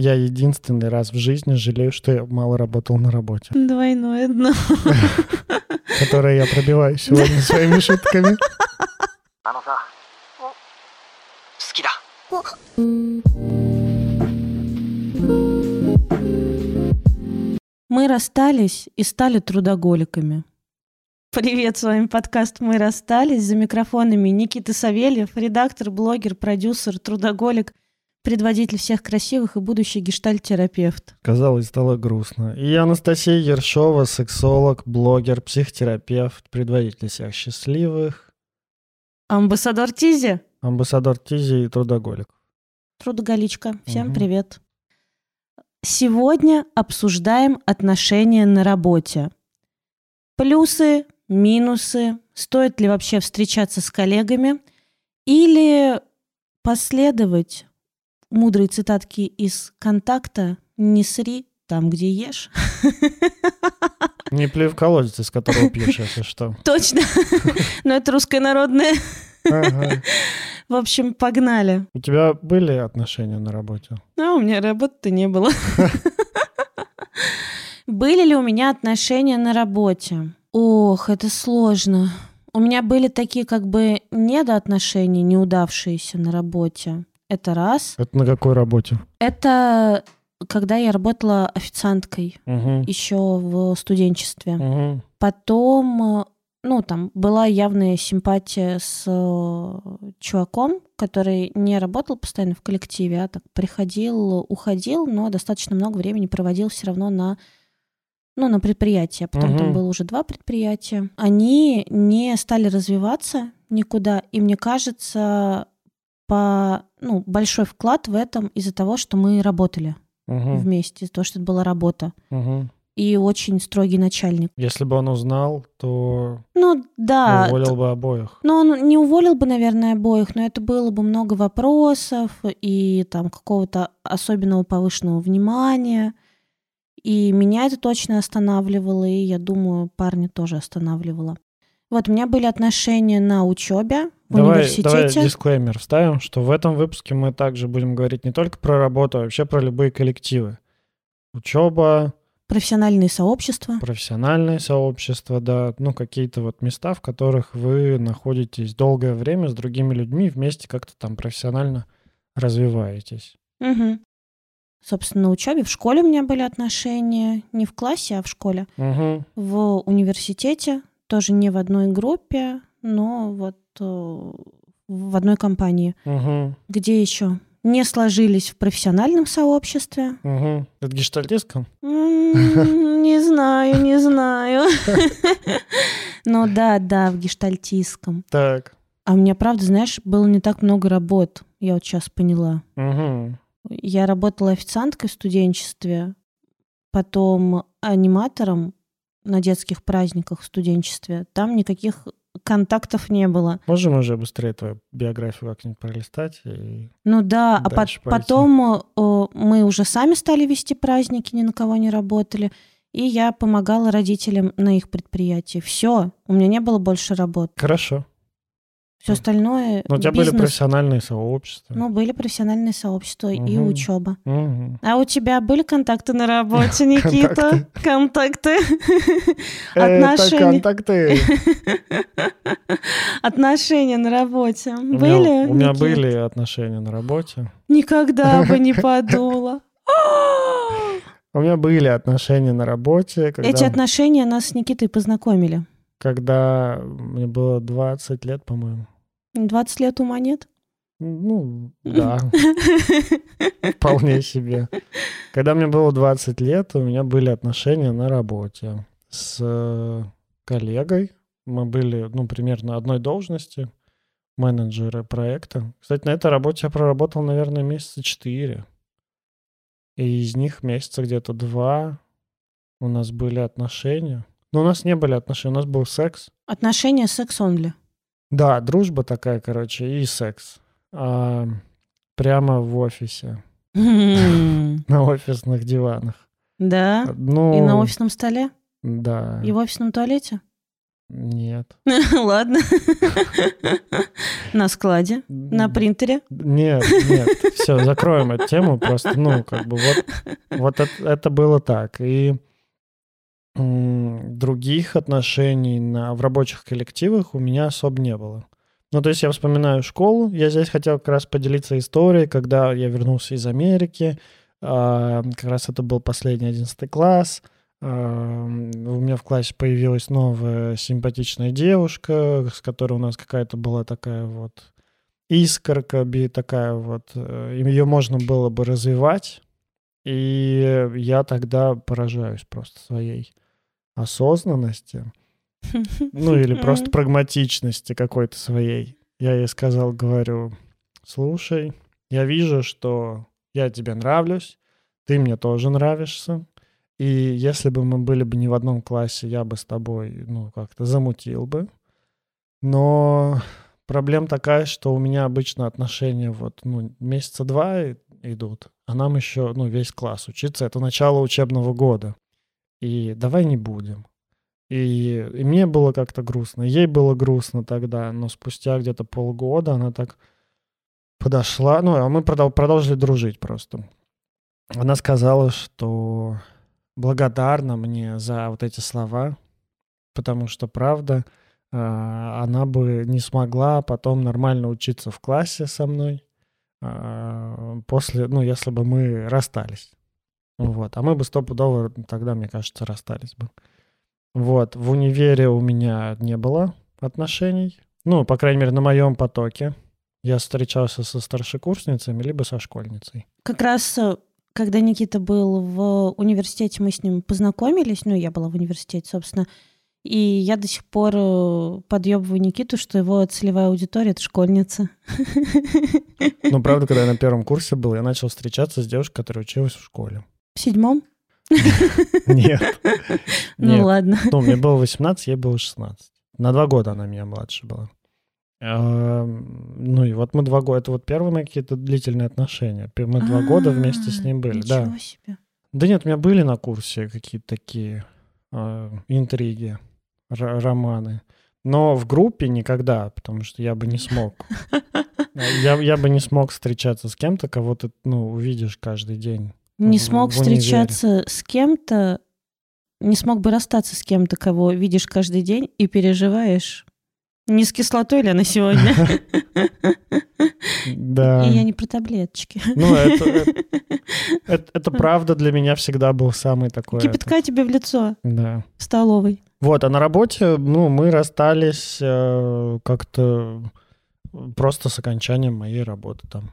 Я единственный раз в жизни жалею, что я мало работал на работе. Двойное дно. Которое я пробиваю сегодня своими шутками. Мы расстались и стали трудоголиками. Привет, с вами подкаст «Мы расстались». За микрофонами Никита Савельев, редактор, блогер, продюсер, трудоголик – предводитель всех красивых и будущий гештальт-терапевт. Казалось, стало грустно. И Анастасия Ершова, сексолог, блогер, психотерапевт, предводитель всех счастливых, Амбассадор Тизи, амбассадор Тизи и трудоголик. трудоголичка. Всем Мгм. привет. Сегодня обсуждаем отношения на работе. Плюсы, минусы, стоит ли вообще встречаться с коллегами или последовать мудрой цитатки из контакта «Не сри там, где ешь». Не плюй в колодец, из которого пьешь, если что. Точно. Но это русская народная. Ага. В общем, погнали. У тебя были отношения на работе? А у меня работы не было. Были ли у меня отношения на работе? Ох, это сложно. У меня были такие как бы недоотношения, неудавшиеся на работе. Это раз. Это на какой работе? Это когда я работала официанткой Угу. еще в студенчестве. Угу. Потом, ну, там была явная симпатия с э, чуваком, который не работал постоянно в коллективе, а так приходил, уходил, но достаточно много времени проводил все равно на ну, на предприятии. А Потом там Мгм. было уже два предприятия. Они не стали развиваться никуда. И мне кажется, по, ну, большой вклад в этом из-за того, что мы работали Угу. вместе, из-за того, что это была работа. Угу. И очень строгий начальник. Если бы он узнал, то Ну, да. уволил бы обоих. Ну, он не уволил бы, наверное, обоих, но это было бы много вопросов и там какого-то особенного повышенного внимания. И меня это точно останавливало, и я думаю, парня тоже останавливало. Вот, у меня были отношения на учебе Давай, давай университете. дисклеймер вставим, что в этом выпуске мы также будем говорить не только про работу, а вообще про любые коллективы. Учеба, Профессиональные сообщества. профессиональное сообщество, да, ну какие-то вот места, в которых вы находитесь долгое время с другими людьми, вместе как-то там профессионально развиваетесь. Мгм. Собственно, на учебе. В школе у меня были отношения. Не в классе, а в школе. Угу. В университете. Тоже не в одной группе, но вот э, в одной компании. Угу. Где еще? Не сложились в профессиональном сообществе. Угу. Это гештальтистском? Не знаю, не знаю. Ну да, да, в гештальтистском. Так. А у меня, правда, знаешь, было не так много работ. Я вот сейчас поняла. Угу. Я работала официанткой в студенчестве, потом аниматором на детских праздниках в студенчестве. Там никаких контактов не было. Можем уже быстрее твою биографию как-нибудь пролистать? И... Ну да, а пойти. потом э, мы уже сами стали вести праздники, ни на кого не работали. И я помогала родителям на их предприятии. Все, у меня не было больше работ. Хорошо. Все остальное Но у тебя были бизнес. профессиональные сообщества. Ну, были профессиональные сообщества и Мгм. учеба. Мгм. А у тебя были контакты на работе, Никита? Контакты. Это Отношения. контакты. Отношения на работе. Были? У меня были отношения на работе. Никогда бы не подумала. У меня были отношения на работе, Эти отношения нас с Никитой познакомили. Когда мне было 20 лет, по-моему. 20 лет ума нет? Ну, да, вполне себе. Когда мне было 20 лет, у меня были отношения на работе с э, коллегой. Мы были, ну, примерно одной должности, менеджеры проекта. Кстати, на этой работе я проработал, наверное, месяца 4. И из них месяца где-то два у нас были отношения. Но у нас не были отношения, у нас был секс. Отношения секс-онли. Да, дружба такая, короче, и секс. А, прямо в офисе, на офисных диванах. Да? Ну, И на офисном столе? Да. И в офисном туалете? Нет. Ладно. На складе, на принтере. Нет, нет. Все, закроем эту тему. Просто, ну, как бы вот, вот это, это было так. И других отношений на, в рабочих коллективах у меня особо не было. Ну, то есть я вспоминаю школу. Я здесь хотел как раз поделиться историей, когда я вернулся из Америки. а, как раз это был последний одиннадцатый класс. а, у меня в классе появилась новая симпатичная девушка, с которой у нас какая-то была такая вот искорка, такая вот. э, Ее можно было бы развивать. И я тогда поражаюсь просто своей осознанности. Ну, или просто прагматичности какой-то своей. Я ей сказал, говорю, слушай, я вижу, что я тебе нравлюсь, ты мне тоже нравишься. И если бы мы были бы не в одном классе, я бы с тобой, ну, как-то замутил бы. Но проблема такая, что у меня обычно отношения вот, ну, месяца два идут, а нам еще, ну, весь класс учиться. Это начало учебного года. И давай не будем. И, и мне было как-то грустно, ей было грустно тогда, но спустя где-то полгода она так подошла, ну, а мы продол- продолжили дружить просто. Она сказала, что благодарна мне за вот эти слова, потому что, правда, она бы не смогла потом нормально учиться в классе со мной а, после, ну, если бы мы расстались. Вот. А мы бы стопудово тогда, мне кажется, расстались бы. Вот, в универе у меня не было отношений. Ну, по крайней мере, на моем потоке. Я встречался со старшекурсницами, либо со школьницей. Как раз, э, когда Никита был в университете, мы с ним познакомились. Ну, я была в университете, собственно. И я до сих пор э, подъебываю Никиту, что его целевая аудитория — это школьница. Ну, правда, когда я на первом курсе был, я начал встречаться с девушкой, которая училась в школе. В седьмом? Нет. Ну ладно. Ну, мне было 18, ей было 16. На два года она меня младше была. А, Ну и вот мы два года, это вот первые мои какие-то длительные отношения. Мы два года вместе с ней были, да. А. Да нет, у меня были на курсе какие-то такие а, интриги, романы. Но в группе никогда, потому что я бы не смог. Я, я бы не смог встречаться с кем-то, кого ты, ну, увидишь каждый день. Не в- смог в встречаться с кем-то, не смог бы расстаться с кем-то, кого видишь каждый день и переживаешь. Не с кислотой ли она сегодня? Да. И я не про таблеточки. Ну, это, это правда для меня всегда был самый такой... Кипятка тебе в лицо да. в столовой. Вот, а на работе, ну, мы расстались э, как-то просто с окончанием моей работы там.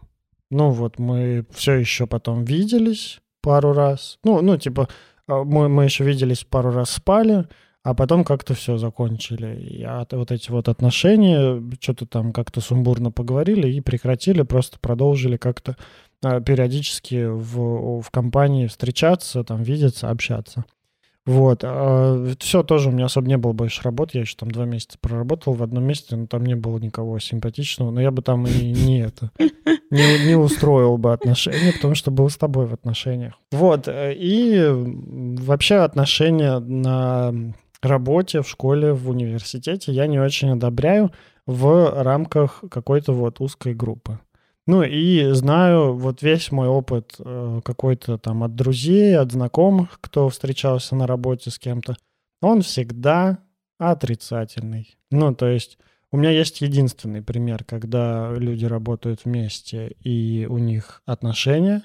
Ну, вот мы все еще потом виделись пару раз. Ну, ну, типа, э, мы, мы еще виделись пару раз спали, а потом как-то все закончили. И от- вот эти вот отношения, что-то там как-то сумбурно поговорили и прекратили, просто продолжили как-то э, периодически в, в компании встречаться, там, видеться, общаться. Вот. все тоже у меня особо не было больше работ. Я еще там два месяца проработал в одном месте, но там не было никого симпатичного. Но я бы там и не это не, не устроил бы отношения, потому что был с тобой в отношениях. Вот. э, И вообще отношения на работе, в школе, в университете я не очень одобряю в рамках какой-то вот узкой группы. Ну и знаю вот весь мой опыт э, какой-то там от друзей, от знакомых, кто встречался на работе с кем-то, он всегда отрицательный. Ну, то есть у меня есть единственный пример, когда люди работают вместе и у них отношения.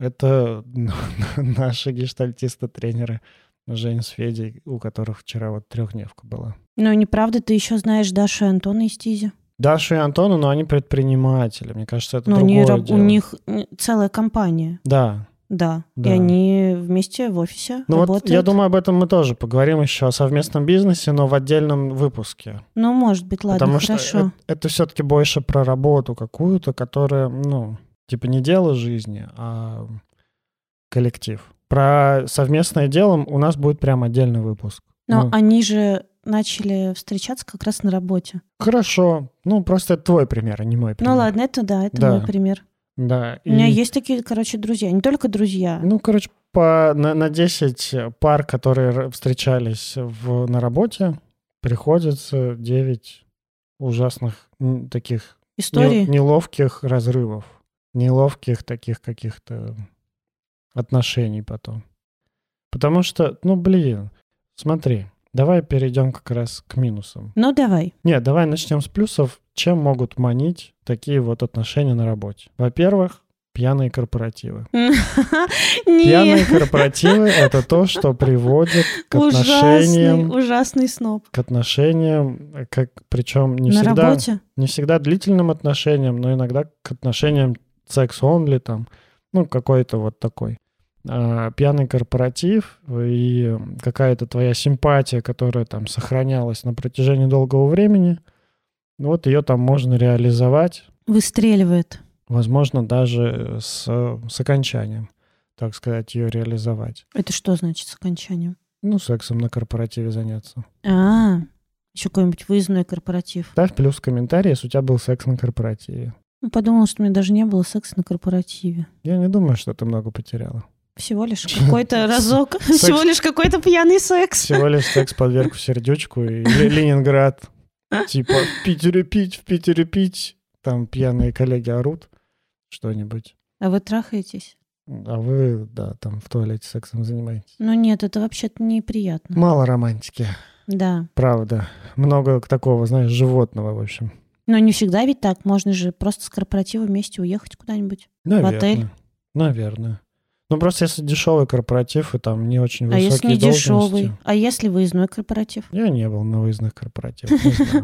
Это наши гештальтисты-тренеры Жень с Федей, у которых вчера вот трехдневка была. Ну, неправда, ты еще знаешь Дашу и Антона из Тизи. Даша и Антону, но они предприниматели. Мне кажется, это они другое у дело. них м, целая компания, Да. да. Да. И они вместе в офисе Ну вот работают. я думаю, об этом мы тоже поговорим еще о совместном бизнесе, но в отдельном выпуске. Ну, может быть, ладно, Потому хорошо. что это, это все-таки больше про работу какую-то, которая, ну, типа не дело жизни, а коллектив. Про совместное дело у нас будет прям отдельный выпуск. Но Ну, они же начали встречаться как раз на работе. Хорошо. Ну, просто это твой пример, а не мой пример. Ну ладно, это да, это Да. мой пример. Да. У меня и- есть такие, короче, друзья. Не только друзья. Ну, короче, по, на, на 10 пар, которые встречались в, на работе, приходится 9 ужасных таких Истории? не- неловких разрывов, неловких таких каких-то отношений потом. Потому что, ну, блин, смотри, давай перейдем как раз к минусам. Ну, давай. Нет, давай начнем с плюсов. Чем могут манить такие вот отношения на работе? Во-первых, пьяные корпоративы. Пьяные корпоративы — это то, что приводит к отношениям, ужасный сноб. к отношениям, как причем не На всегда, работе? не всегда длительным отношениям, но иногда к отношениям секс-онли там, ну, какой-то вот такой. А, пьяный корпоратив и какая-то твоя симпатия, которая там сохранялась на протяжении долгого времени, вот ее там можно реализовать, Выстреливает. возможно, даже с, с окончанием, так сказать, ее реализовать. Это что значит с окончанием? Ну, сексом на корпоративе заняться. А, еще какой-нибудь выездной корпоратив. Ставь плюс в комментарии, если у тебя был секс на корпоративе. Ну, Подумала, что у меня даже не было секса на корпоративе. Я не думаю, что ты много потеряла. Всего лишь какой-то разок. Всего лишь какой-то пьяный секс. Всего лишь секс подверг в сердючку и Ле- Ленинград. Типа в Питере пить, в Питере пить. Там пьяные коллеги орут что-нибудь. А вы трахаетесь? А вы, да, там в туалете сексом занимаетесь. Ну нет, это вообще-то неприятно. Мало романтики, Да. правда. Много такого, знаешь, животного, в общем. Но не всегда ведь так. Можно же просто с корпоратива вместе уехать куда-нибудь. Наверное. отель? Наверное. Ну, просто если дешевый корпоратив и там не очень А высокие если не должности. дешевый? А если выездной корпоратив? Я не был на выездных корпоративах.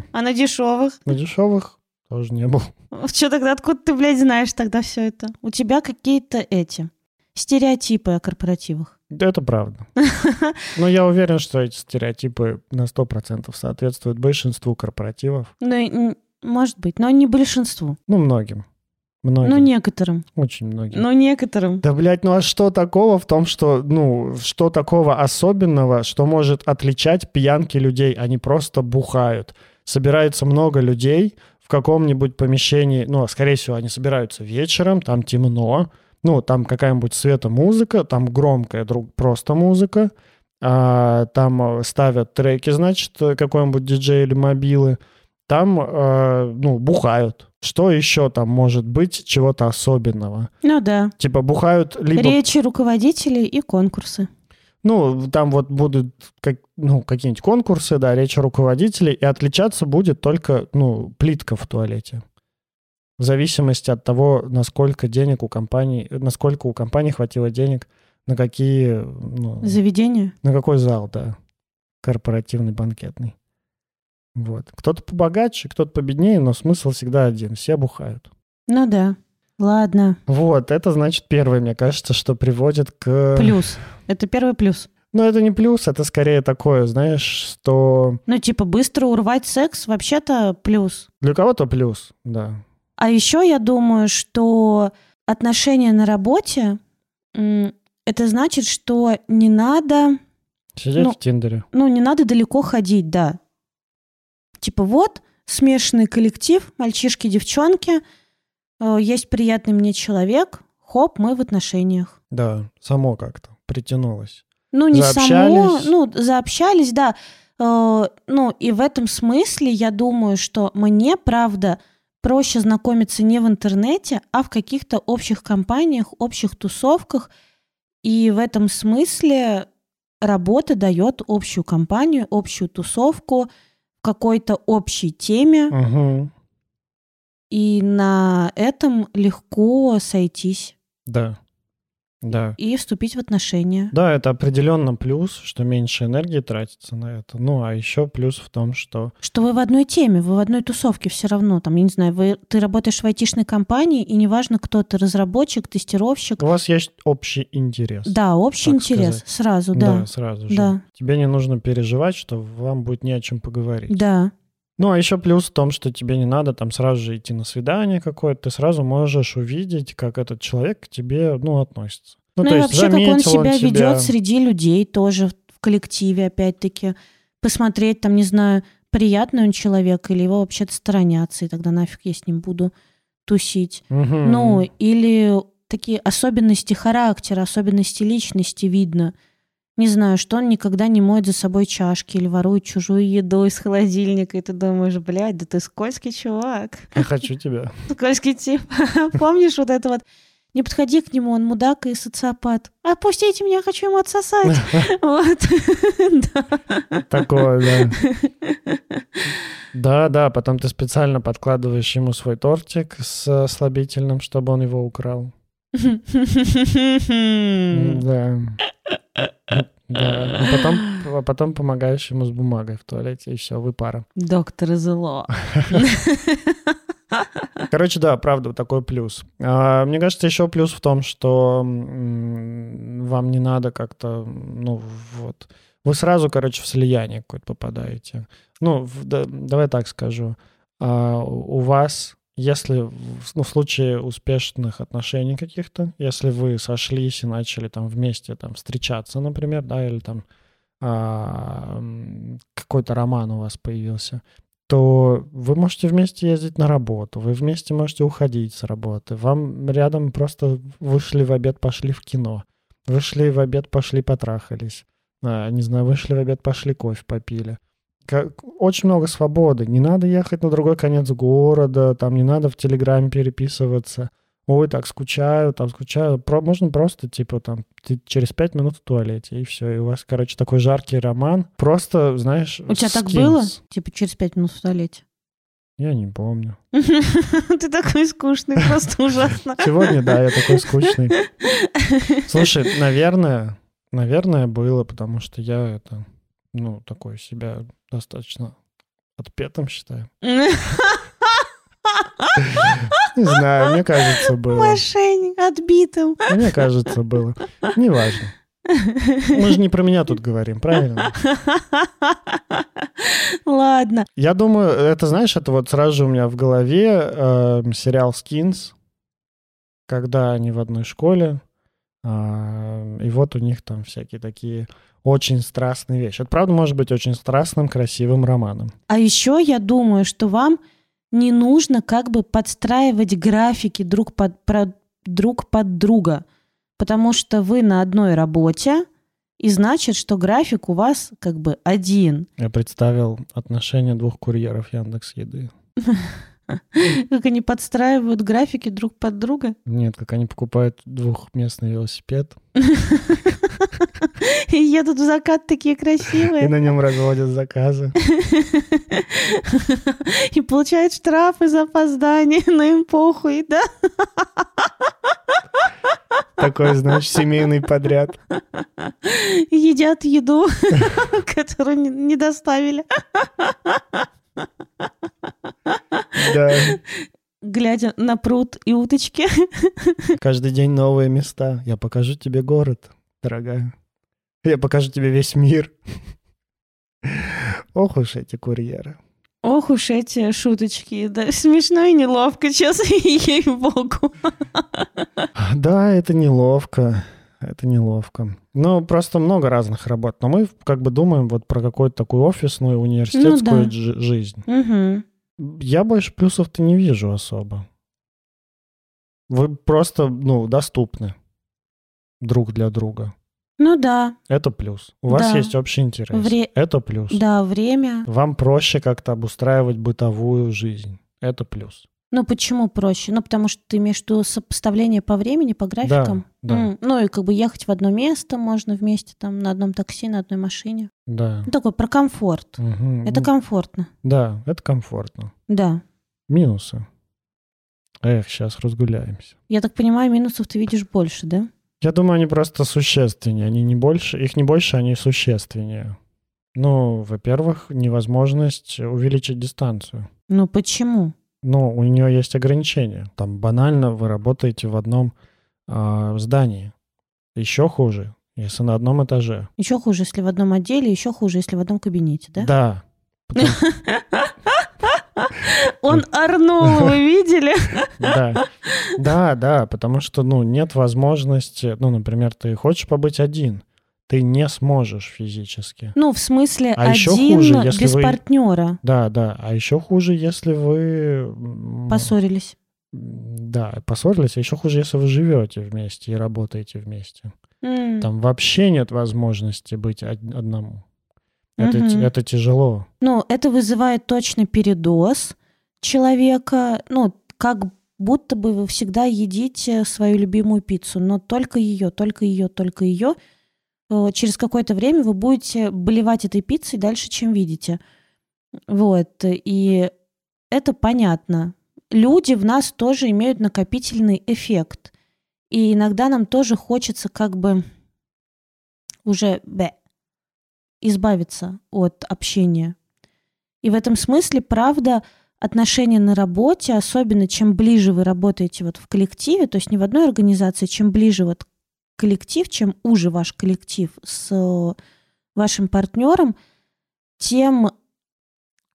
А на дешевых? На дешевых тоже не был. Что тогда, откуда ты, блядь, знаешь тогда все это? У тебя какие-то эти стереотипы о корпоративах. Да, это правда. Но я уверен, что эти стереотипы на 100% соответствуют большинству корпоративов. Ну, может быть, но не большинству. Ну, многим. Многим. Ну, некоторым. Очень многим. Ну, некоторым. Да, блядь, ну а что такого в том, что, ну, что такого особенного, что может отличать пьянки людей? Они просто бухают. Собирается много людей в каком-нибудь помещении, ну, скорее всего, они собираются вечером, там темно, ну, там какая-нибудь светомузыка, там громкая друг, просто музыка, а, там э, ставят треки, значит, э, какой-нибудь диджей или мобилы, там, э, ну, бухают. Что еще там может быть чего-то особенного? Ну да. Типа бухают либо... Речи руководителей и конкурсы. Ну, там вот будут как, ну, какие-нибудь конкурсы, да, речь руководителей, и отличаться будет только, ну, плитка в туалете. В зависимости от того, насколько денег у компании, насколько у компании хватило денег, на какие, ну, Заведение. на какой зал, да, корпоративный, банкетный. Вот. Кто-то побогаче, кто-то победнее, но смысл всегда один. Все бухают. Ну да. Ладно. Вот, это значит первое, мне кажется, что приводит к... Плюс. Это первый плюс. Ну, это не плюс, это скорее такое, знаешь, что Ну, типа, быстро урвать секс вообще-то плюс. для кого-то плюс, да. А еще я думаю, что отношения на работе это значит, что не надо, Сидеть Ну, в Тиндере. ну, не надо далеко ходить, да. Типа вот, смешанный коллектив, мальчишки, девчонки, э, есть приятный мне человек, хоп, мы в отношениях. Да, само как-то притянулось. Ну, не само, ну, заобщались, да. Э, ну, и в этом смысле я думаю, что мне, правда, проще знакомиться не в интернете, а в каких-то общих компаниях, общих тусовках. И в этом смысле работа дает общую компанию, общую тусовку какой-то общей теме, Угу. и на этом легко сойтись Да. Да. и вступить в отношения. Да, это определенно плюс, что меньше энергии тратится на это. Ну, а еще плюс в том, что... Что вы в одной теме, вы в одной тусовке все равно. Там, я не знаю, вы, ты работаешь в айтишной компании, и неважно, кто ты, разработчик, тестировщик. У вас есть общий интерес. Да, общий интерес сказать. сразу, да. сразу же. Да. Тебе не нужно переживать, что вам будет не о чем поговорить. Да. Ну, а еще плюс в том, что тебе не надо там сразу же идти на свидание какое-то. Ты сразу можешь увидеть, как этот человек к тебе, ну, относится. Ну, Ну, то и есть вообще, как он себя тебя- ведет среди людей тоже в коллективе, опять-таки. Посмотреть, там, не знаю, приятный он человек, или его вообще-то сторонятся, и тогда нафиг я с ним буду тусить. Мгм. Ну, или такие особенности характера, особенности личности видно. Не знаю, что он никогда не моет за собой чашки или ворует чужую еду из холодильника, и ты думаешь, блядь, да ты скользкий чувак. Я хочу тебя. Скользкий тип. Помнишь вот это вот? Не подходи к нему, он мудак и социопат. Отпустите меня, хочу ему отсосать. Вот. Такое, да. Да, да, потом ты специально подкладываешь ему свой тортик с слабительным, чтобы он его украл. Да. Да. А потом, а потом помогаешь ему с бумагой в туалете, и все, вы пара. Доктор зло. Короче, да, правда, такой плюс. А, мне кажется, еще плюс в том, что вам не надо как-то, ну, вот... Вы сразу, короче, в слияние какое-то попадаете. Ну, в- да- давай так скажу. А, у вас, если ну, в случае успешных отношений каких-то, если вы сошлись и начали там вместе там встречаться, например, да, или там а, какой-то роман у вас появился, то вы можете вместе ездить на работу, вы вместе можете уходить с работы, вам рядом просто вышли в обед, пошли в кино, вышли в обед, пошли потрахались, А, не знаю, вышли в обед, пошли кофе попили. Очень много свободы, не надо ехать на другой конец города, там не надо в Телеграме переписываться. Ой, так скучаю, там скучаю. Про- можно просто, типа, там, ты через пять минут в туалете, и все. И у вас, короче, такой жаркий роман. Просто, знаешь, У тебя так скинс. было? Типа через пять минут в туалете. Я не помню. Ты такой скучный, просто ужасно. Сегодня, да, я такой скучный. Слушай, наверное, наверное, было, потому что я это, ну, такой себя достаточно отпетым считаю. Не знаю, мне кажется, было. Мошенник, отбитым. Мне кажется, было. Неважно. Мы же не про меня тут говорим, правильно? Ладно. Я думаю, это, знаешь, это вот сразу же у меня в голове э, сериал «Скинс», когда они в одной школе, а, и вот у них там всякие такие очень страстные вещи. Это, правда, может быть очень страстным, красивым романом. А еще я думаю, что вам не нужно как бы подстраивать графики друг под, про- друг под друга, потому что вы на одной работе, и значит, что график у вас как бы один. Я представил отношения двух курьеров Яндекс Еды. Как они подстраивают графики друг под друга. Нет, как они покупают двухместный велосипед И едут в закат такие и красивые. на нем разводят заказы. И получают штрафы за опоздание, но им похуй, да? Такой, значит, семейный подряд. И едят еду, которую не доставили. Да. Глядя на пруд и уточки. Каждый день новые места. Я покажу тебе город, дорогая. Я покажу тебе весь мир. Ох уж эти курьеры. Ох уж эти шуточки, да, смешно и неловко, честно, ей-богу. Да, это неловко. Это неловко. Ну, просто много разных работ. Но мы как бы думаем вот про какую-то такую офисную университетскую Ну да. жизнь. Мгм. Я больше плюсов-то не вижу особо. Вы просто, ну, доступны друг для друга. Ну да, Это плюс. У вас Да. есть общий интерес. Вре- Это плюс. да, время. Вам проще как-то обустраивать бытовую жизнь. Это плюс. Ну почему проще? Ну потому что ты имеешь в виду сопоставление по времени, по графикам. да. М, Ну и как бы ехать в одно место можно вместе там на одном такси, на одной машине. Да. Ну такой про комфорт. Мгм. Это комфортно. Да, это комфортно. Да. Минусы. Эх, сейчас разгуляемся. Я так понимаю, минусов ты видишь больше, да? Я думаю, они просто существеннее. Они не больше, их не больше, они существеннее. Ну, во-первых, невозможность увеличить дистанцию. Ну почему? Ну, у нее есть ограничения. Там банально вы работаете в одном а, здании. Еще хуже, если на одном этаже. Еще хуже, если в одном отделе, еще хуже, если в одном кабинете, да? Да. Он орнул, вы видели? Да. Да, да, потому что, ну, нет возможности, ну, например, ты хочешь побыть один, ты не сможешь физически. Ну, в смысле, А еще один хуже, если без вы- партнера Да, да. А еще хуже, если вы... поссорились. Да, поссорились. А еще хуже, если вы живете вместе и работаете вместе. М. Там вообще нет возможности быть од- одному. Это, Мгм. это тяжело. Ну, это вызывает точно передоз человека. Ну, как будто бы вы всегда едите свою любимую пиццу, но только ее, только ее, только ее. Через какое-то время вы будете болевать этой пиццей дальше, чем видите. Вот. И это понятно. Люди в нас тоже имеют накопительный эффект. И иногда нам тоже хочется как бы уже бе, избавиться от общения. И в этом смысле, правда, отношения на работе, особенно чем ближе вы работаете вот в коллективе, то есть не в одной организации, чем ближе вот коллектив, чем уже ваш коллектив с э, вашим партнером, тем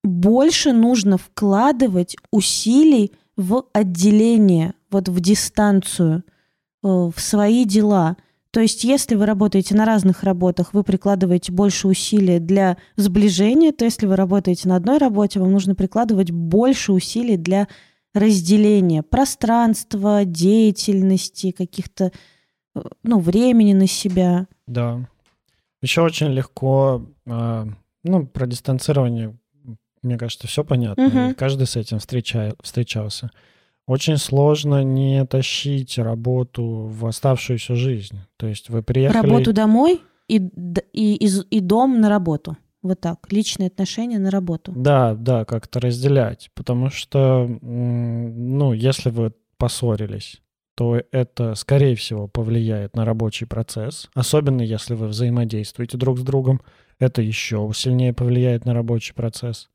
больше нужно вкладывать усилий в отделение, вот в дистанцию, э, в свои дела. То есть, если вы работаете на разных работах, вы прикладываете больше усилий для сближения, то если вы работаете на одной работе, вам нужно прикладывать больше усилий для разделения пространства, деятельности, каких-то, ну, времени на себя. Да. Еще очень легко, а, ну, про дистанцирование, мне кажется, все понятно. Мгм. и каждый с этим встреча- встречался. Очень сложно не тащить работу в оставшуюся жизнь. То есть вы приехали... Работу домой и, и, из- и дом на работу. Вот так. Личные отношения на работу. Да, да, как-то разделять. Потому что, ну, если вы поссорились, то это, скорее всего, повлияет на рабочий процесс. Особенно если вы взаимодействуете друг с другом. Это еще сильнее повлияет на рабочий процесс.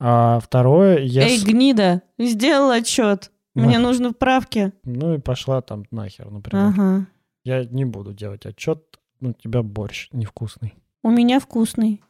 А второе, Эй, если... гнида, сделал отчет. Мне нужны вправки. Ну и пошла там нахер, например. Ага. Я не буду делать отчет, ну, у тебя борщ невкусный. У меня вкусный.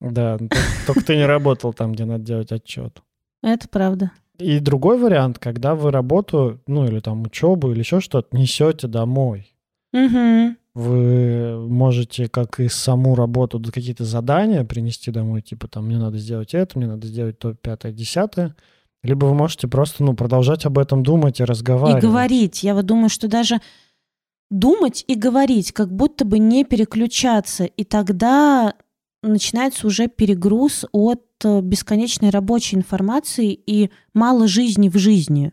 Да, только ты не работал там, где надо делать отчет. Это правда. И другой вариант, когда вы работу, ну или там учебу, или еще что-то несете домой. Угу. Вы можете, как и саму работу, какие-то задания принести домой, типа там мне надо сделать это, мне надо сделать то, пятое, десятое. Либо вы можете просто, ну, продолжать об этом думать и И разговаривать. говорить. Я вот думаю, что даже думать и говорить, как будто бы не переключаться. И тогда начинается уже перегруз от бесконечной рабочей информации и мало жизни в жизни.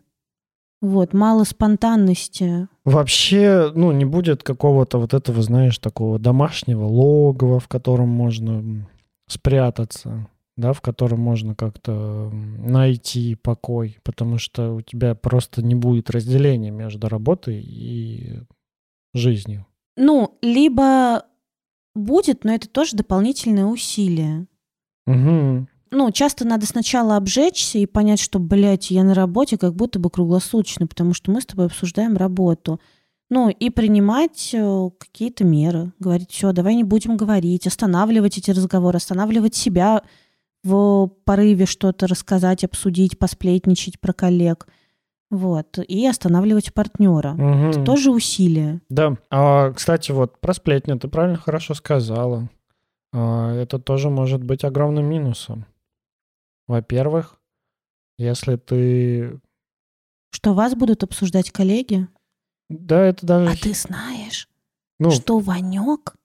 Вот, мало спонтанности. Вообще, ну, не будет какого-то вот этого, знаешь, такого домашнего логова, в котором можно спрятаться, да, в котором можно как-то найти покой, потому что у тебя просто не будет разделения между работой и жизнью. Ну, либо будет, но это тоже дополнительное усилие. Мгм. Ну, часто надо сначала обжечься и понять, что, блядь, я на работе как будто бы круглосуточно, потому что мы с тобой обсуждаем работу. Ну, и принимать э, какие-то меры. Говорить, все, давай не будем говорить, останавливать эти разговоры, останавливать себя в порыве что-то рассказать, обсудить, посплетничать про коллег. Вот. И останавливать партнера. Мгм. Это тоже усилие. Да. А, кстати, вот про сплетни ты правильно хорошо сказала. А, это тоже может быть огромным минусом. Во-первых, если ты... Что вас будут обсуждать коллеги. Да, это даже... А ты знаешь, ну, что Ванек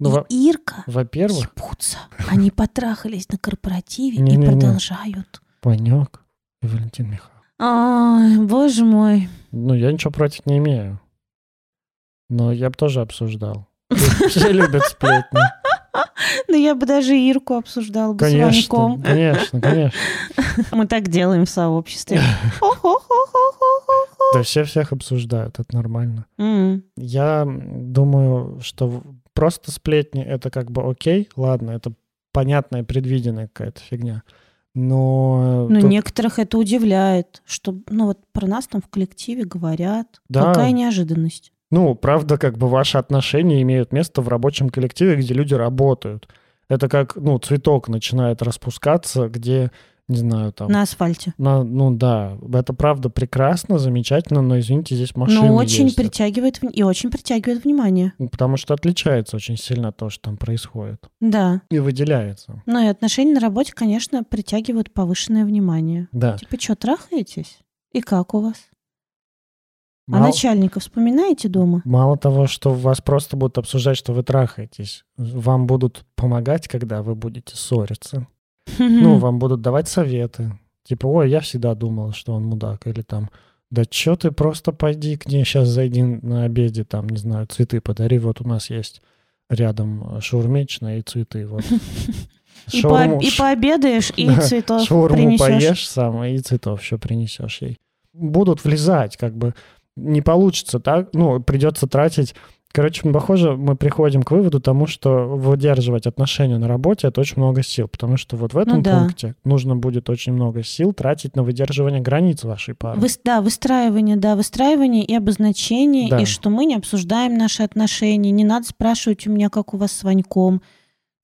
ну, во- и Ирка во-первых, ебутся. Они потрахались на корпоративе и продолжают. Ванек и Валентин Михайлович. Ой, боже мой. Ну, я ничего против не имею. Но я бы тоже обсуждал. Все любят сплетни. Ну, я бы даже Ирку обсуждала бы с Конечно, Ваньком. конечно, конечно. Мы так делаем в сообществе. Да все всех обсуждают, это нормально. Я думаю, что просто сплетни — это как бы окей, ладно, это понятная, предвиденная какая-то фигня. Но... Ну, тут- некоторых это удивляет, что, ну, вот про нас там в коллективе говорят. Да. Какая неожиданность. Ну, правда, как бы ваши отношения имеют место в рабочем коллективе, где люди работают. Это как, ну, цветок начинает распускаться, где, не знаю, там... На асфальте. на- ну да, это правда прекрасно, замечательно, но, извините, здесь машины Но очень ездят. притягивает и очень притягивает внимание. Ну, Потому что отличается очень сильно от того, что там происходит. Да. И выделяется. Ну и отношения на работе, конечно, притягивают повышенное внимание. Да. Типа, что, трахаетесь? И как у вас? А Мало, начальника вспоминаете дома? мало того, что вас просто будут обсуждать, что вы трахаетесь, вам будут помогать, когда вы будете ссориться. Ну, вам будут давать советы. Типа, ой, я всегда думал, что он мудак. Или там, да чё ты просто пойди к ней, сейчас зайди на обеде, там, не знаю, цветы подари. Вот у нас есть рядом шаурмечная и цветы. Вот. И, по- и пообедаешь, и Да, цветов Шаурму принесешь. поешь сам, и цветов еще принесешь ей. Будут влезать, как бы не получится так, ну, придется тратить. Короче, похоже, мы приходим к выводу тому, что выдерживать отношения на работе это очень много сил, потому что вот в этом Ну да. пункте нужно будет очень много сил тратить на выдерживание границ вашей пары. Выс- да, выстраивание, да, выстраивание и обозначение, Да. и что мы не обсуждаем наши отношения, не надо спрашивать у меня, как у вас с Ваньком,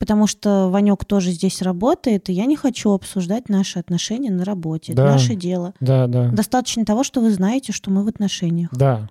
потому что Ванек тоже здесь работает, и я не хочу обсуждать наши отношения на работе. Да. Это наше дело. Да, да. Достаточно того, что вы знаете, что мы в отношениях. Да,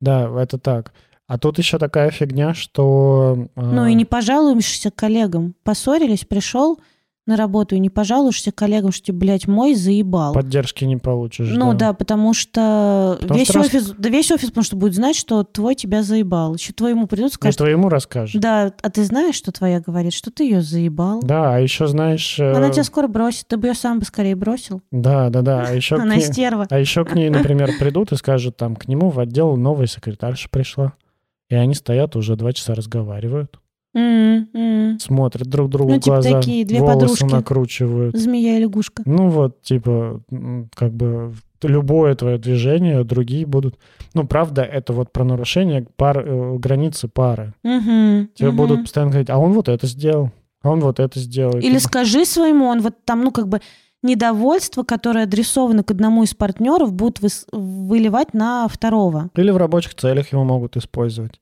да, это так. А тут еще такая фигня, что... э, Ну и не пожалуешься коллегам. Поссорились, пришел на работу и не пожалуешься коллегам, что, блядь, мой заебал. Поддержки не получишь. Ну да. потому что Потому весь что офис, да весь офис, потому что будет знать, что твой тебя заебал. Еще твоему придут, И скажут, твоему расскажешь. да, а ты знаешь, что твоя говорит, что ты ее заебал. Да, а еще знаешь... э, Она тебя скоро бросит, ты бы ее сам бы скорее бросил. Да, да, да. А еще, Она ней, стерва. а еще к ней, например, придут и скажут, там, к нему в отдел новая секретарша пришла. И они стоят, уже два часа разговаривают, М. смотрят друг другу Ну, типа глаза, такие, две волосы подружки. накручивают. Змея и лягушка. Ну вот, типа, как бы любое твое движение, другие будут... Ну, правда, это вот про нарушение пар, э, границы пары. Мгм, Тебе мгм. будут постоянно говорить, а он вот это сделал, а он вот это сделал. Или скажи своему, он вот там, ну, как бы недовольство, которое адресовано к одному из партнеров, будут выс- выливать на второго. Или в рабочих целях его могут использовать.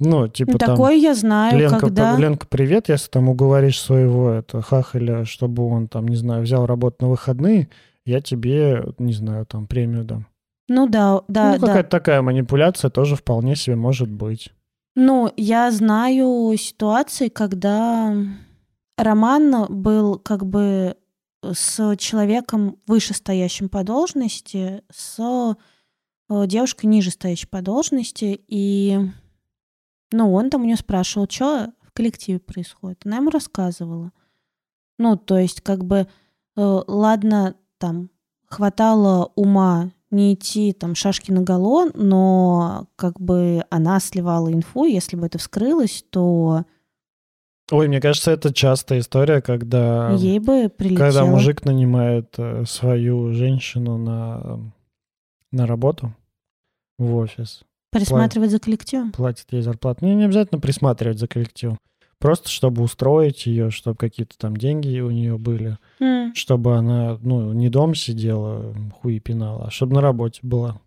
Ну, типа Ну, там... такое я знаю, Ленка, когда... Ленка, привет, если там уговоришь своего это, хахаля, чтобы он там, не знаю, взял работу на выходные, я тебе, не знаю, там премию дам. Ну да, да, ну, да. какая-то такая манипуляция тоже вполне себе может быть. Ну, я знаю ситуации, когда Роман был как бы с человеком вышестоящим по должности, с э, девушкой ниже стоящей по должности, и ну, он там у нее спрашивал, что в коллективе происходит. Она ему рассказывала. Ну, то есть, как бы, э, ладно, там, хватало ума не идти там шашки на голо, но как бы она сливала инфу, если бы это вскрылось, то Ой, мне кажется, это частая история, когда, ей бы прилетело. когда мужик нанимает э, свою женщину на, на работу в офис, Присматривать за коллективом. платит ей зарплату. Не, не обязательно присматривать за коллективом. Просто чтобы устроить ее, чтобы какие-то там деньги у нее были. М, чтобы она, ну, не дом сидела, хуи пинала, а чтобы на работе была.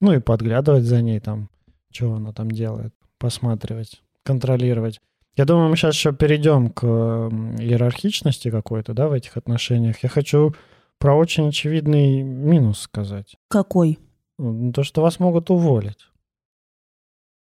Ну и подглядывать за ней там, что она там делает, посматривать, контролировать. Я думаю, мы сейчас еще перейдем к иерархичности какой-то, да, в этих отношениях. Я хочу про очень очевидный минус сказать. Какой? Ну, То, что вас могут уволить.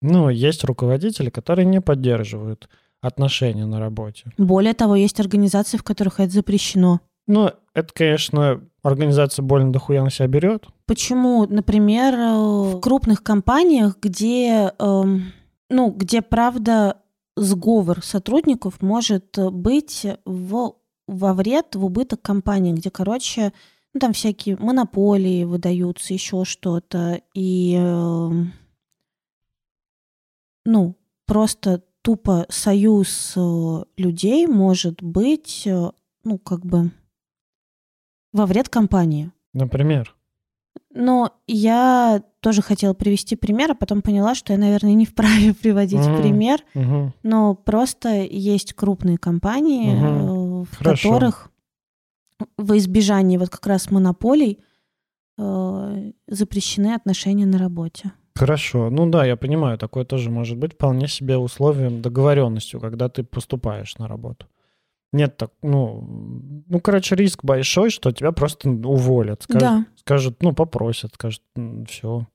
Ну, есть руководители, которые не поддерживают отношения на работе. Более того, есть организации, в которых это запрещено. Ну, это, конечно, организация больно дохуя на себя берет. Почему, например, э, в крупных компаниях, где, эм, ну, где правда сговор сотрудников может быть в, во вред, в убыток компании, где, короче, ну, там всякие монополии выдаются, еще что-то, и, эм, ну, просто тупо союз э, людей может быть, э, ну, как бы во вред компании. Например. Но я тоже хотела привести пример, а потом поняла, что я, наверное, не вправе приводить Мгм. пример. Мгм. Но просто есть крупные компании, э, в Хорошо. которых во избежание вот как раз монополий э, запрещены отношения на работе. Хорошо. Ну да, я понимаю, такое тоже может быть вполне себе условием, договоренностью, когда ты поступаешь на работу. Нет так, ну, ну, короче, риск большой, что тебя просто уволят. Скажут, Да. скажут ну, попросят, скажут, все,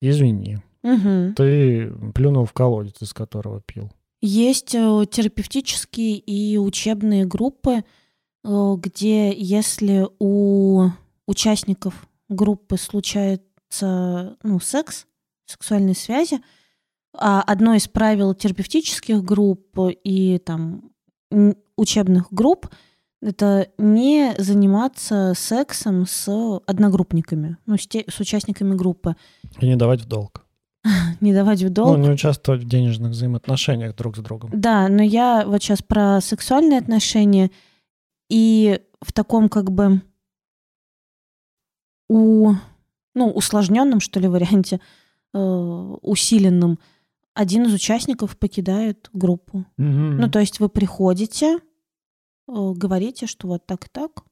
извини, Мгм. ты плюнул в колодец, из которого пил. Есть э, терапевтические и учебные группы, э, где если у участников группы случается ну, секс, сексуальные связи. А одно из правил терапевтических групп и там учебных групп это не заниматься сексом с одногруппниками, ну, с, те- с участниками группы. И не давать в долг. Не давать в долг. Ну, не участвовать в денежных взаимоотношениях друг с другом. Да, но я вот сейчас про сексуальные отношения и в таком как бы у, ну, усложненном, что ли, варианте, э, усиленном, один из участников покидает группу. Ну, то есть вы приходите, э, говорите, что вот так и так,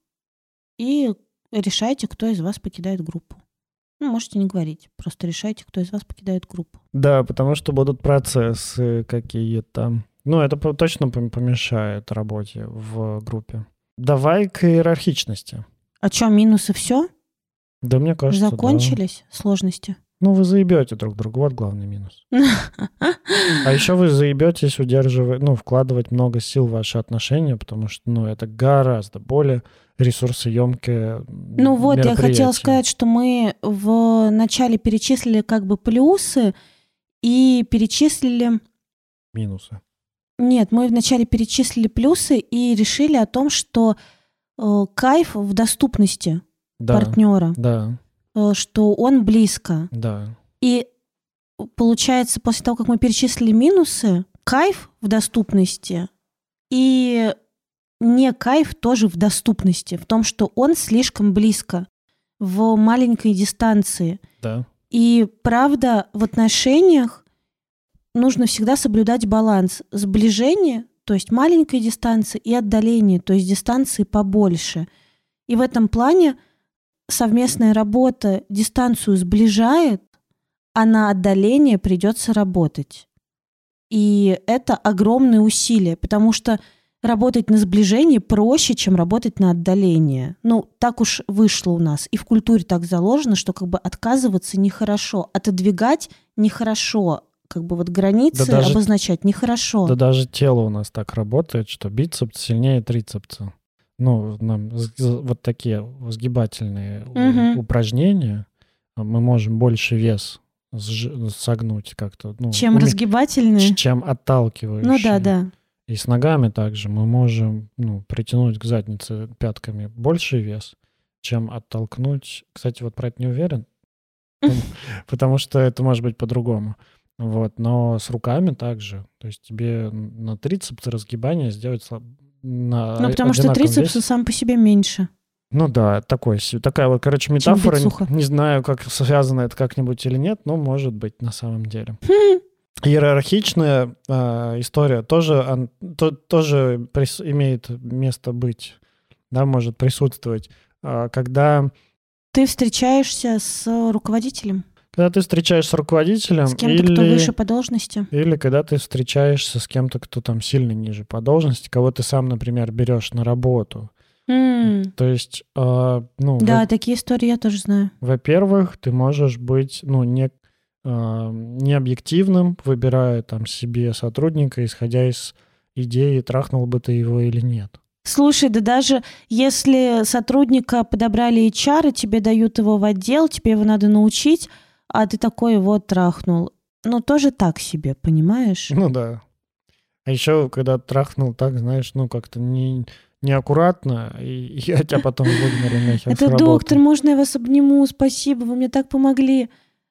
и решаете, кто из вас покидает группу. Ну, можете не говорить, просто решайте, кто из вас покидает группу. Да, потому что будут процессы какие-то. Ну, это точно пом- помешает работе в группе. Давай к иерархичности. А что, минусы все? Да, мне кажется, да. Закончились сложности? Ну, вы заебете друг друга, вот главный минус. А еще вы заебетесь удерживать, ну, вкладывать много сил в ваши отношения, потому что, ну, это гораздо более ресурсоемкое Ну вот, я хотела сказать, что мы в начале перечислили как бы плюсы и перечислили... Минусы. Нет, мы вначале перечислили плюсы и решили о том, что э, кайф в доступности Да, партнера, да, что он близко. да. И получается, после того, как мы перечислили минусы, кайф в доступности и не кайф тоже в доступности, в том, что он слишком близко, в маленькой дистанции. Да. И правда, в отношениях нужно всегда соблюдать баланс сближения, то есть маленькой дистанции, и отдаления, то есть дистанции побольше. И в этом плане совместная работа дистанцию сближает, а на отдаление придется работать. И это огромные усилия, потому что работать на сближении проще, чем работать на отдаление. Ну, так уж вышло у нас. И в культуре так заложено, что как бы отказываться нехорошо, отодвигать нехорошо, как бы вот границы Да даже- обозначать нехорошо. Да даже тело у нас так работает, что бицепс сильнее трицепса. Ну, нам вот такие сгибательные у- Мгм. упражнения, а мы можем больше вес согнуть как-то. Ну, чем уме- разгибательные. чем отталкивающие. Ну да, да. И с ногами также мы можем ну, притянуть к заднице пятками больший вес, чем оттолкнуть. Кстати, вот про это не уверен, потому- что это может быть по-другому. Вот, но с руками также. То есть тебе на трицепс разгибание сделать на Ну, потому что трицепсы весе. сам по себе меньше. Ну да, такой, такая вот, короче, метафора. Не знаю, как связано это как-нибудь или нет, но может быть на самом деле. Хм. Иерархичная а, история тоже, ан- то- тоже прис- имеет место быть, да, может присутствовать. А, когда, Ты встречаешься с руководителем, когда ты встречаешься с руководителем с кем-то, кто или, выше по должности. или когда ты встречаешься с кем-то, кто там сильно ниже по должности, кого ты сам, например, берешь на работу. М, То есть, а, ну, Да, во- такие истории я тоже знаю. во-первых, ты можешь быть, ну, не, а, не объективным, выбирая там себе сотрудника, исходя из идеи, трахнул бы ты его или нет. Слушай, да даже если сотрудника подобрали HR, и тебе дают его в отдел, тебе его надо научить, а ты такой его трахнул. Ну, тоже так себе, понимаешь? Ну да. А еще, когда трахнул так, знаешь, ну как-то не, неаккуратно, и я тебя потом выгнали нахер Это доктор, можно я вас обниму? Спасибо, вы мне так помогли.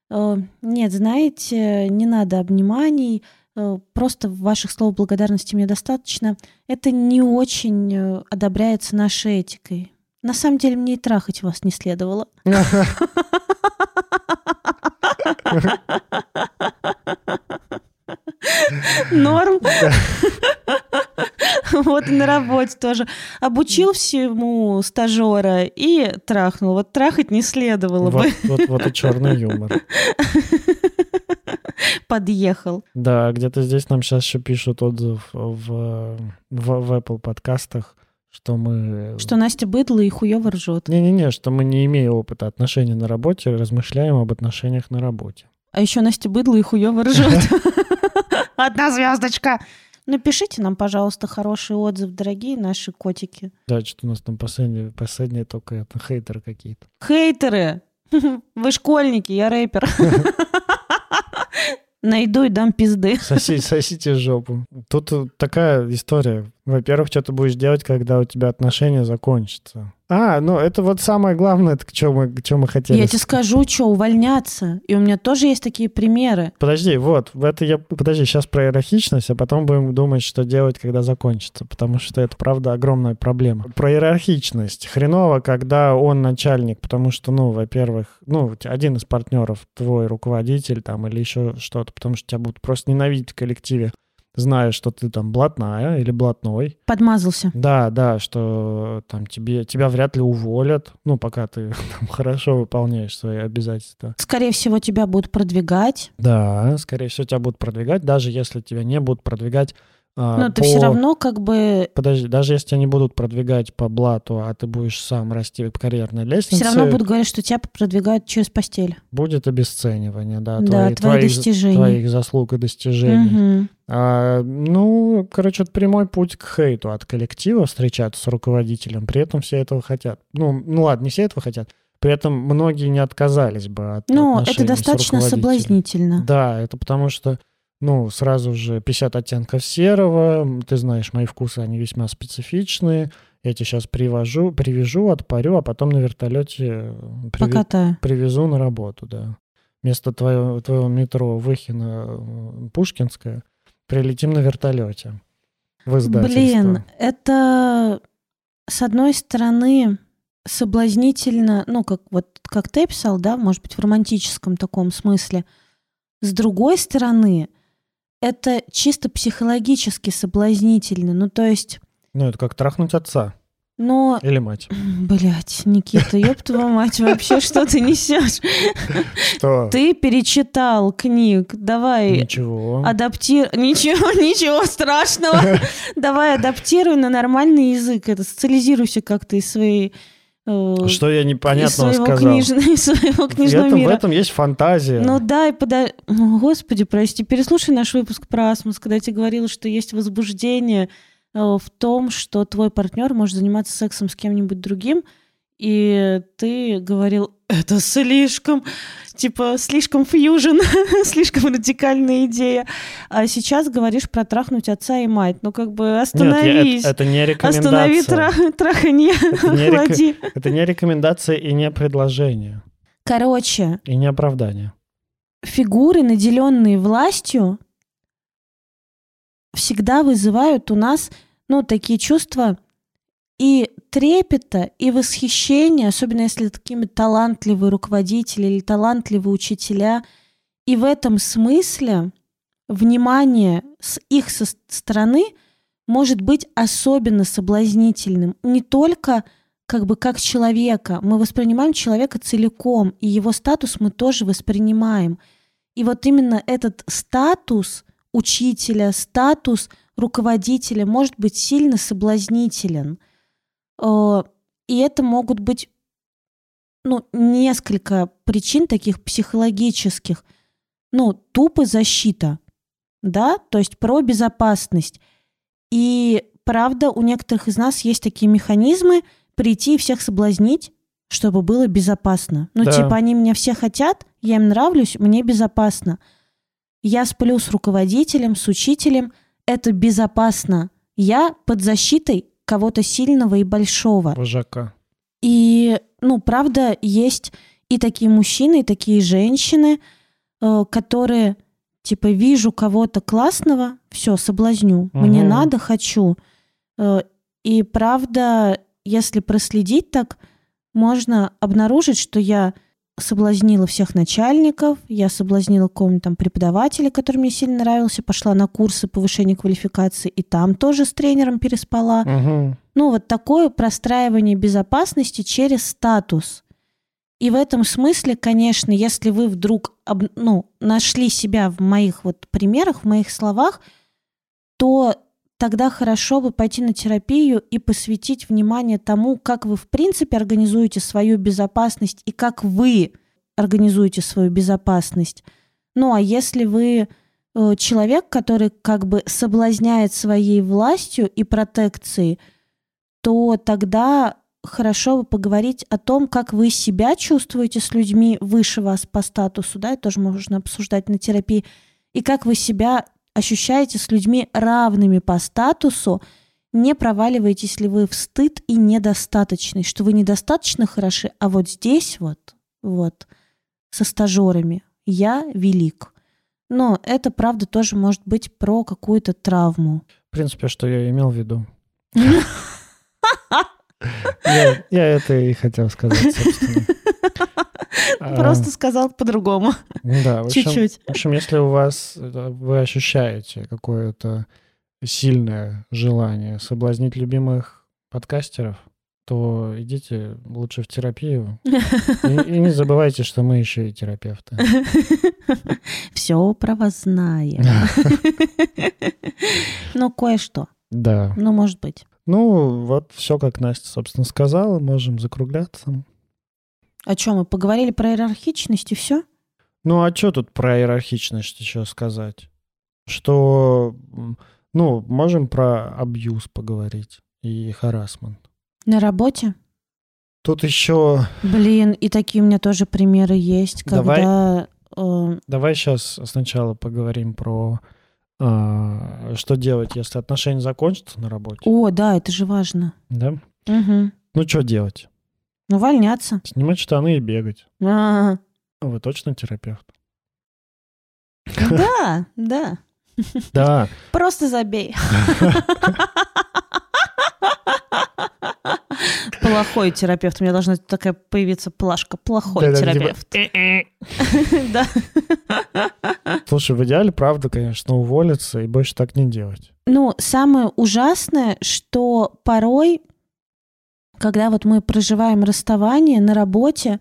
Э, Нет, знаете, не надо обниманий. э, Просто ваших слов благодарности мне достаточно. Это не очень э, одобряется нашей этикой. На самом деле мне и трахать вас не следовало. Норм. Вот и на работе тоже. Обучил всему стажера и трахнул. Вот трахать не следовало Вот, бы. вот, вот и черный юмор. Подъехал. Да, где-то здесь нам сейчас еще пишут отзыв в, в, в Apple подкастах, что мы... Что Настя быдло и хуёво ржет. Не-не-не, что мы, не имея опыта отношений на работе, размышляем об отношениях на работе. А еще Настя быдло и хуёво ржет. Одна звездочка. Напишите нам, пожалуйста, хороший отзыв, дорогие наши котики. Да, что у нас там последние, последние только это, хейтеры какие-то. Хейтеры! Вы школьники, я рэпер. Найду и дам пизды. Соси, сосите жопу. Тут такая история. Во-первых, что ты будешь делать, когда у тебя отношения закончатся? А, ну это вот самое главное, к чему мы, к чему мы хотели. Я тебе скажу, что увольняться. И у меня тоже есть такие примеры. Подожди, вот, это я... Подожди, сейчас про иерархичность, а потом будем думать, что делать, когда закончится. Потому что это, правда, огромная проблема. Про иерархичность. Хреново, когда он начальник, потому что, ну, во-первых, ну, один из партнеров, твой руководитель там или еще что-то, потому что тебя будут просто ненавидеть в коллективе зная, что ты там блатная или блатной. Подмазался. Да, да, что там тебе, тебя вряд ли уволят, ну, пока ты там, хорошо выполняешь свои обязательства. Скорее всего, тебя будут продвигать. Да, скорее всего, тебя будут продвигать, даже если тебя не будут продвигать Но по... ты все равно как бы... Подожди, даже если тебя не будут продвигать по блату, а ты будешь сам расти по карьерной лестнице... Все равно будут говорить, что тебя продвигают через постель. Будет обесценивание, да, да твои, твои достижения. твоих заслуг и достижений. Угу. А, ну, короче, это прямой путь к хейту от коллектива встречаться с руководителем. При этом все этого хотят. Ну, ну ладно, не все этого хотят. При этом многие не отказались бы от Ну, это достаточно соблазнительно. Да, это потому что ну, сразу же 50 оттенков серого. Ты знаешь, мои вкусы, они весьма специфичные. Я тебе сейчас привожу, привяжу, отпарю, а потом на вертолете э, приви... привезу на работу, да. Вместо твоего, твоего метро Выхина Пушкинская прилетим на вертолете в Блин, это с одной стороны соблазнительно, ну, как вот как ты писал, да, может быть, в романтическом таком смысле. С другой стороны, это чисто психологически соблазнительно. Ну, то есть... Ну, это как трахнуть отца. Но... Или мать. Блять, Никита, ёб твою мать, вообще что ты несешь? Что? Ты перечитал книг, давай... Ничего. Адаптируй... Ничего, ничего страшного. Давай адаптируй на нормальный язык, это социализируйся как-то из своей Что я непонятного своего сказал? Книжного, из своего книжного в этом, мира. В этом есть фантазия. Ну да, и пода... Господи, прости, переслушай наш выпуск про асмус, когда я тебе говорила, что есть возбуждение э, в том, что твой партнер может заниматься сексом с кем-нибудь другим, и ты говорил, это слишком, типа, слишком фьюжн, слишком радикальная идея. А сейчас говоришь про трахнуть отца и мать. Ну, как бы остановись. Нет, это, это не рекомендация. Останови тра траханье, это не, рек... это не рекомендация и не предложение. Короче. И не оправдание. Фигуры, наделенные властью, всегда вызывают у нас, ну, такие чувства и трепета, и восхищения, особенно если это какие-нибудь талантливые руководители или талантливые учителя. И в этом смысле внимание с их со стороны может быть особенно соблазнительным. Не только как бы как человека. Мы воспринимаем человека целиком, и его статус мы тоже воспринимаем. И вот именно этот статус учителя, статус руководителя может быть сильно соблазнителен – и это могут быть ну, несколько причин таких психологических. Ну, тупо защита, да, то есть про безопасность. И правда, у некоторых из нас есть такие механизмы прийти и всех соблазнить, чтобы было безопасно. Ну, да. типа, они меня все хотят, я им нравлюсь, мне безопасно. Я сплю с руководителем, с учителем, это безопасно. Я под защитой кого-то сильного и большого. Вожака. И, ну, правда, есть и такие мужчины, и такие женщины, э, которые, типа, вижу кого-то классного, все, соблазню, угу. мне надо, хочу. Э, и, правда, если проследить так, можно обнаружить, что я соблазнила всех начальников, я соблазнила какого-нибудь там преподавателя, который мне сильно нравился, пошла на курсы повышения квалификации, и там тоже с тренером переспала. Угу. Ну, вот такое простраивание безопасности через статус. И в этом смысле, конечно, если вы вдруг ну, нашли себя в моих вот примерах, в моих словах, то тогда хорошо бы пойти на терапию и посвятить внимание тому, как вы в принципе организуете свою безопасность и как вы организуете свою безопасность. Ну а если вы э, человек, который как бы соблазняет своей властью и протекцией, то тогда хорошо бы поговорить о том, как вы себя чувствуете с людьми выше вас по статусу, да, это тоже можно обсуждать на терапии, и как вы себя ощущаете с людьми равными по статусу, не проваливаетесь ли вы в стыд и недостаточность, что вы недостаточно хороши, а вот здесь вот, вот, со стажерами я велик. Но это, правда, тоже может быть про какую-то травму. В принципе, что я имел в виду. Я, я это и хотел сказать, собственно. Просто сказал по-другому. Да, в общем, Чуть-чуть. в общем, если у вас э, вы ощущаете какое-то сильное желание соблазнить любимых подкастеров, то идите лучше в терапию. И, и не забывайте, что мы еще и терапевты. Все про вас знаем. Ну, кое-что. Да. Ну, может быть. Ну, вот все, как Настя, собственно, сказала. Можем закругляться. О чем мы поговорили про иерархичность и все? Ну, а что тут про иерархичность еще сказать? Что, ну, можем про абьюз поговорить и харасмент. На работе? Тут еще Блин, и такие у меня тоже примеры есть, Давай. когда... э, Давай сейчас сначала поговорим про а, что делать, если отношения закончатся на работе. О, да, это же важно. Да? Мгм. Ну, что делать? Увольняться. Снимать штаны и бегать. А, Ну, Вы точно терапевт? Да, да. Да. Просто забей. Плохой терапевт. У меня должна такая появиться плашка. Плохой Да-да, типа, терапевт. Да. Слушай, в идеале, правда, конечно, уволиться и больше так не делать. Ну, самое ужасное, что порой, когда вот мы проживаем расставание на работе,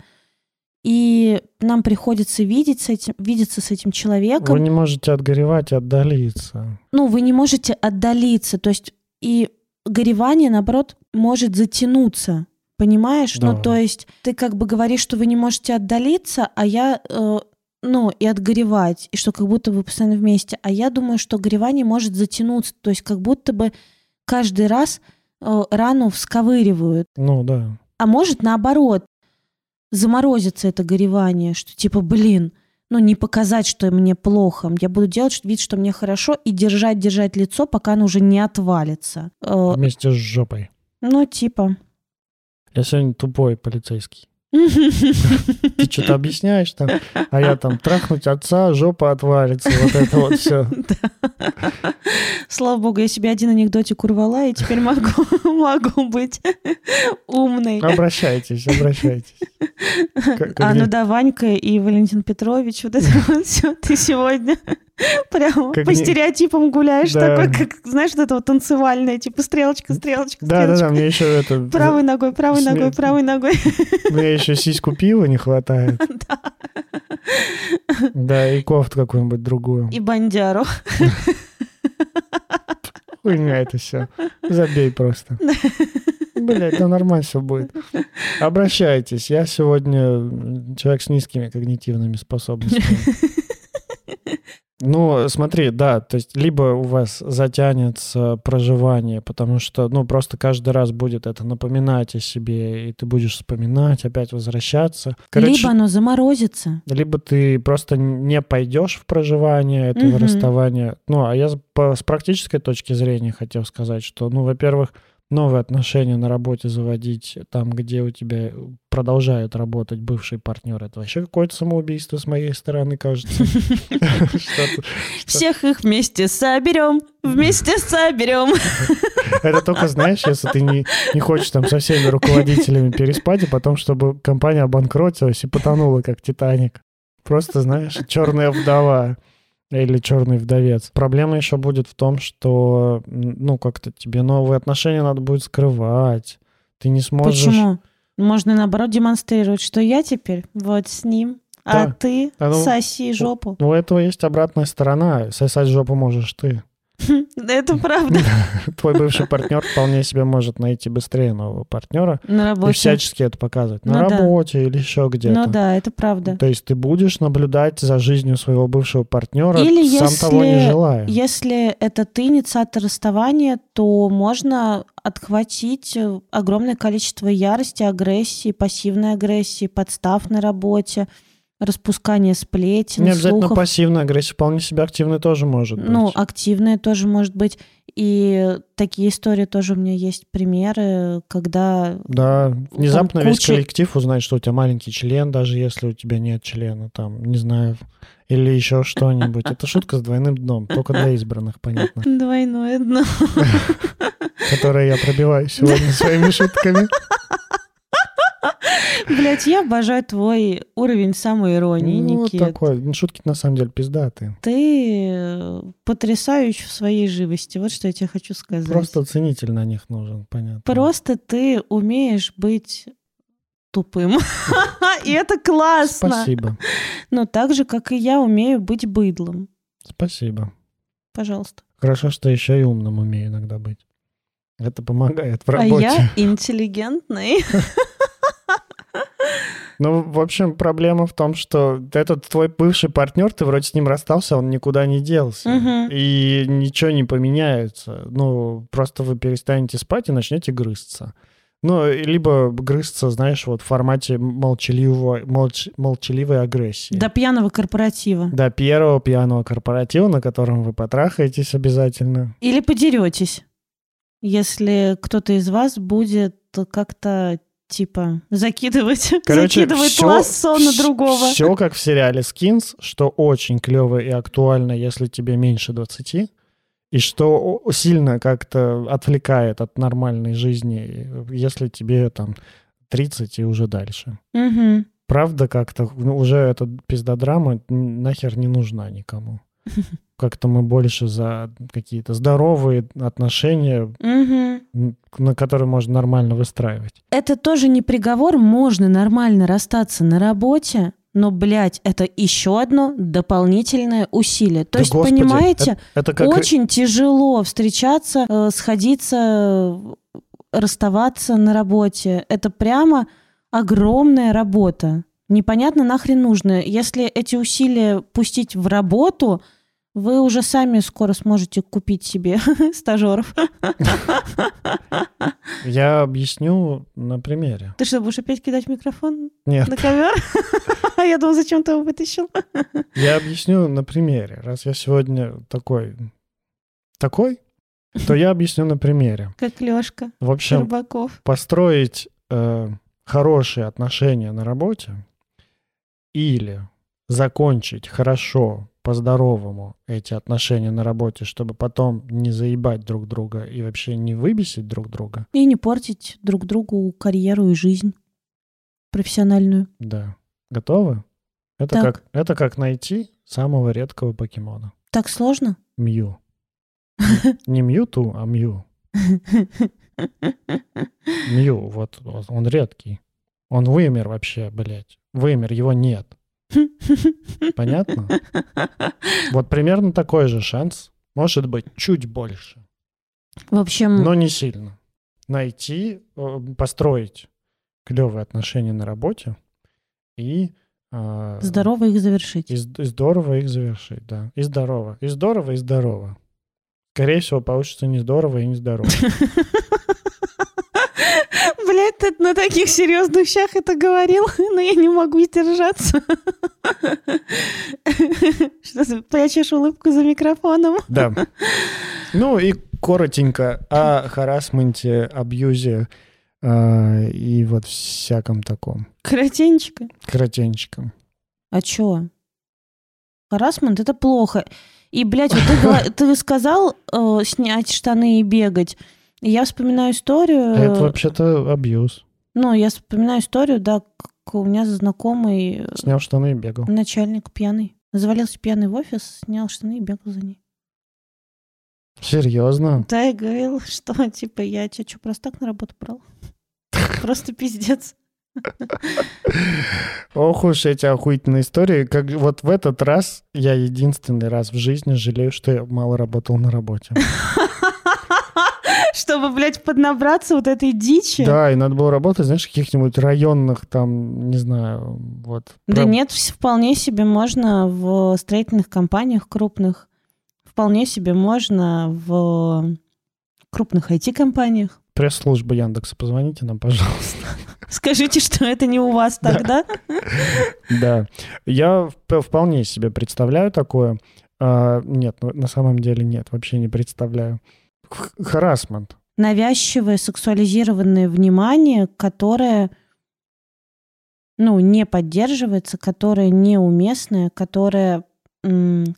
и нам приходится видеть с этим, видеться с этим человеком, Вы не можете отгоревать и отдалиться. ну, вы не можете отдалиться, то есть и горевание, наоборот, может затянуться, понимаешь? Да. Ну, то есть ты как бы говоришь, что вы не можете отдалиться, а я, э, ну, и отгоревать, и что как будто вы постоянно вместе. А я думаю, что горевание может затянуться, то есть как будто бы каждый раз рану всковыривают. Ну, да. А может, наоборот, заморозится это горевание, что типа, блин, ну не показать, что мне плохо. Я буду делать вид, что мне хорошо, и держать, держать лицо, пока оно уже не отвалится. Э, Вместе с жопой. ну, типа. Я сегодня тупой полицейский. Ты что-то объясняешь там, а я там трахнуть отца, жопа отвалится, вот это вот все. Слава богу, я себе один анекдотик урвала, и теперь могу, могу быть умной. Обращайтесь, обращайтесь. Как- А, ну да, Ванька и Валентин Петрович, вот это вот все, ты сегодня прямо Как по не- стереоотипам гуляешь, Да. такой, как, знаешь, вот это вот танцевальное, типа стрелочка, стрелочка, Да, да, стрелочка. да, мне еще это... Правой ногой, правой Смех. ногой, правой ногой. Мне еще сиську пива не хватает. Да, и кофту какую-нибудь другую. И бандяру. Хуйня это все. Забей просто. Блять, да нормально все будет. Обращайтесь. Я сегодня человек с низкими когнитивными способностями. Ну, смотри, да, то есть либо у вас затянется проживание, потому что, ну, просто каждый раз будет это напоминать о себе, и ты будешь вспоминать, опять возвращаться. Короче, Либо оно заморозится. либо ты просто не пойдешь в проживание этого Мгм. расставания. Ну, а я по- с практической точки зрения хотел сказать, что, ну, во-первых, новые отношения на работе заводить там, где у тебя продолжает работать бывший партнер, это вообще какое-то самоубийство с моей стороны, кажется. Всех их вместе соберем, вместе соберем. Это только, знаешь, если ты не, не хочешь там со всеми руководителями переспать, и потом, чтобы компания обанкротилась и потонула, как Титаник. Просто, знаешь, черная вдова или черный вдовец. Проблема еще будет в том, что, ну, как-то тебе новые отношения надо будет скрывать. Ты не сможешь... Почему? Можно наоборот демонстрировать, что я теперь вот с ним, а Да. ты А ну, соси жопу. У этого есть обратная сторона. Сосать жопу можешь ты. Это правда. Твой бывший партнер вполне себе может найти быстрее нового партнера На и работе. всячески это показывать. На Ну да. работе или еще где-то. Ну да, это правда. То есть ты будешь наблюдать за жизнью своего бывшего партнера, Или сам того не если- желая. Если это ты инициатор расставания, то можно отхватить э, огромное количество ярости, агрессии, пассивной агрессии, подстав на работе, распускание сплетен, Не обязательно слухов. пассивная агрессия, вполне себе активной тоже может быть. Ну, активная тоже может быть. И такие истории тоже у меня есть примеры, когда Да, внезапно весь куча- коллектив узнает, что у тебя маленький член, даже если у тебя нет члена, там, не знаю, или еще что-нибудь. Это шутка с двойным дном, только для избранных, понятно, двойное дно. которые я пробиваю сегодня своими шутками. Блять, я обожаю твой уровень самоиронии, Ну, Никит. такой. Ну, Шутки на самом деле пиздатые. Ты э, потрясающ в своей живости. Вот что я тебе хочу сказать. Просто ценитель на них нужен, понятно. Просто ты умеешь быть тупым. И это классно. Спасибо. Но так же, как и я умею быть быдлом. Спасибо. Пожалуйста. Хорошо, что еще и умным умею иногда быть. Это помогает в А работе. я интеллигентный. Ну, в общем, проблема в том, что этот твой бывший партнер, ты вроде с ним расстался, он никуда не делся. Мгм. И ничего не поменяется. Ну, просто вы перестанете спать и начнете грызться. Ну, либо грызться, знаешь, вот в формате молчаливого, молч- молчаливой агрессии. До пьяного корпоратива. До первого пьяного корпоратива, на котором вы потрахаетесь обязательно. Или подеретесь, если кто-то из вас будет как-то типа закидывать, Короче, закидывать всё- лассо на другого. Все как в сериале Skins, что очень клево и актуально, если тебе меньше 20, и что сильно как-то отвлекает от нормальной жизни, если тебе там 30 и уже дальше. Мгм. Правда, как-то ну, уже эта пиздодрама нахер не нужна никому. Как-то мы больше за какие-то здоровые отношения, м, на которые можно нормально выстраивать. Это тоже не приговор, можно нормально расстаться на работе, но, блядь, это еще одно дополнительное усилие. То Да, есть, господи, понимаете, Это, это как... очень тяжело встречаться, э, сходиться, э, расставаться на работе. Это прямо огромная работа. Непонятно нахрен нужно. Если эти усилия пустить в работу, вы уже сами скоро сможете купить себе стажеров. Я объясню на примере. Ты что, будешь опять кидать микрофон Нет, на ковер? А я думал, зачем ты его вытащил? я объясню на примере. Раз я сегодня такой, такой, то я объясню на примере. Как Лешка В общем, Щербаков. построить э, хорошие отношения на работе или закончить хорошо, по-здоровому эти отношения на работе, чтобы потом не заебать друг друга и вообще не выбесить друг друга, И не портить друг другу карьеру и жизнь профессиональную. да. Готовы? Это Так. как, это как найти самого редкого покемона. Так сложно? Мью. Не Мьюту, а Мью. Мью, вот, он редкий. Он вымер вообще, блядь. Вымер, его нет. Понятно? Вот примерно такой же шанс. Может быть, чуть больше, В общем, но не сильно. Найти, э, построить клевые отношения на работе и... э, здорово их завершить. И, и здорово их завершить, да. И здорово. И здорово, и здорово. Скорее всего, получится не здорово и не здорово. Ты на таких серьезных щах это говорил, но я не могу сдержаться. Что ты прячешь улыбку за микрофоном? Да. Ну и коротенько о харасменте, абьюзе э, и вот всяком таком. Коротенечко. Коротенчиком. А чё? Харасмент — это плохо. И, блядь, вот ты, ты сказал э, снять штаны и бегать. Я вспоминаю историю... А это вообще-то абьюз. Ну, я вспоминаю историю, да, как у меня знакомый э, Снял штаны и бегал. начальник пьяный. Завалился пьяный в офис, снял штаны и бегал за ней. Серьезно? Да, и говорил, что, типа, я тебя что, просто так на работу брал? Просто пиздец. Ох уж эти охуительные истории. Как вот в этот раз я единственный раз в жизни жалею, что я мало работал на работе. Чтобы, блядь, поднабраться вот этой дичи. Да, и надо было работать, знаешь, в каких-нибудь районных там, не знаю, вот. Да Про- нет, вполне себе можно в строительных компаниях крупных. Вполне себе можно в крупных IT-компаниях. Пресс-служба Яндекса, позвоните нам, пожалуйста. Скажите, что это не у вас тогда? Да. Я вп- вполне себе представляю такое. А, нет, на самом деле нет, вообще не представляю. Харасмент. Навязчивое сексуализированное внимание, которое ну, не поддерживается, которое неуместное, которое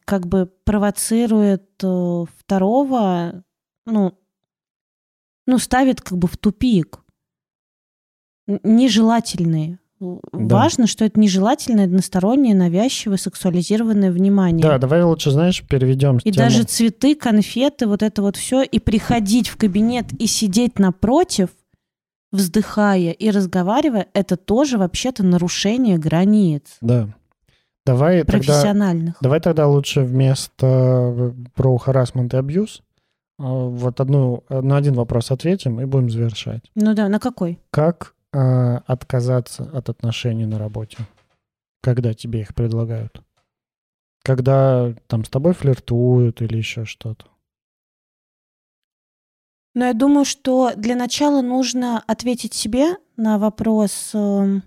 как бы провоцирует э, второго, ну, ну, ставит как бы в тупик. Н- Нежелательные. Важно, что это нежелательное, одностороннее, навязчивое, сексуализированное внимание. Да, давай лучше, знаешь, переведем И тему. даже цветы, конфеты, вот это вот все, и приходить в кабинет и сидеть напротив, вздыхая и разговаривая, это тоже вообще-то нарушение границ Да. Давай тогда, профессиональных. давай тогда лучше вместо э, про харасмент и абьюз э, вот одну, на один вопрос ответим и будем завершать. Ну да, на какой? Как э, отказаться от отношений на работе, когда тебе их предлагают? Когда там с тобой флиртуют или еще что-то? Но я думаю, что для начала нужно ответить себе на вопрос, эм,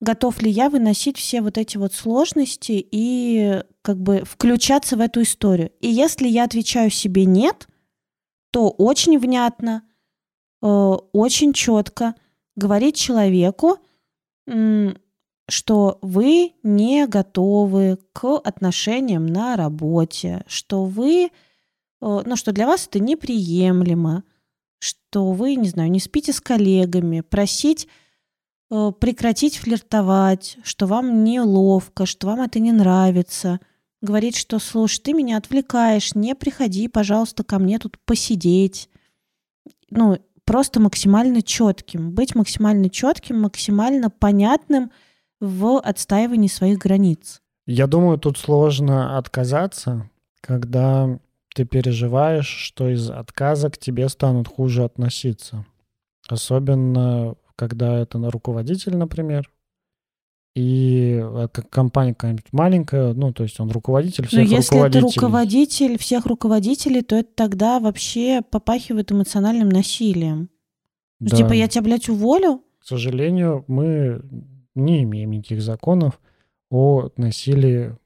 готов ли я выносить все вот эти вот сложности и как бы включаться в эту историю. И если я отвечаю себе нет, то очень внятно, э, очень четко говорить человеку, что вы не готовы к отношениям на работе, что вы, э, ну, что для вас это неприемлемо, что вы, не знаю, не спите с коллегами, просить э, прекратить флиртовать, что вам неловко, что вам это не нравится, говорить, что, слушай, ты меня отвлекаешь, не приходи, пожалуйста, ко мне тут посидеть. Ну, просто максимально четким, быть максимально четким, максимально понятным в отстаивании своих границ. Я думаю, тут сложно отказаться, когда ты переживаешь, что из отказа к тебе станут хуже относиться. Особенно, когда это на руководитель, например, и э, компания какая-нибудь маленькая, ну, то есть он руководитель Но всех если это руководителей. руководитель всех руководителей, то это тогда вообще попахивает эмоциональным насилием. Ну, Да. Типа, я тебя, блядь, уволю? К сожалению, мы не имеем никаких законов о насилии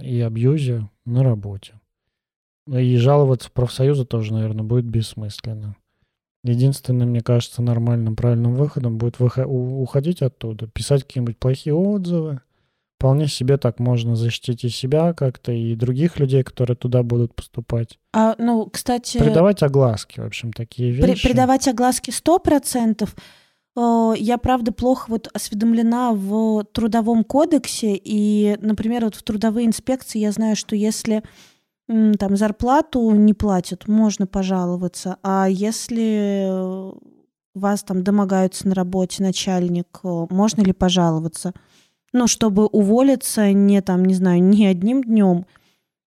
и абьюзе на работе. И жаловаться в профсоюзы тоже, наверное, будет бессмысленно. Единственным, мне кажется, нормальным, правильным выходом будет уходить оттуда, писать какие-нибудь плохие отзывы. Вполне себе так можно защитить и себя как-то, и других людей, которые туда будут поступать. А, ну, кстати, Придавать огласки, в общем, такие при- вещи. придавать огласки 100%. Э, Я, правда, плохо вот осведомлена в трудовом кодексе, и, например, вот в трудовые инспекции я знаю, что если там зарплату не платят, можно пожаловаться, а если э, вас там домогаются на работе начальник, э, можно ли пожаловаться? Ну, чтобы уволиться не там, не знаю, не одним днем,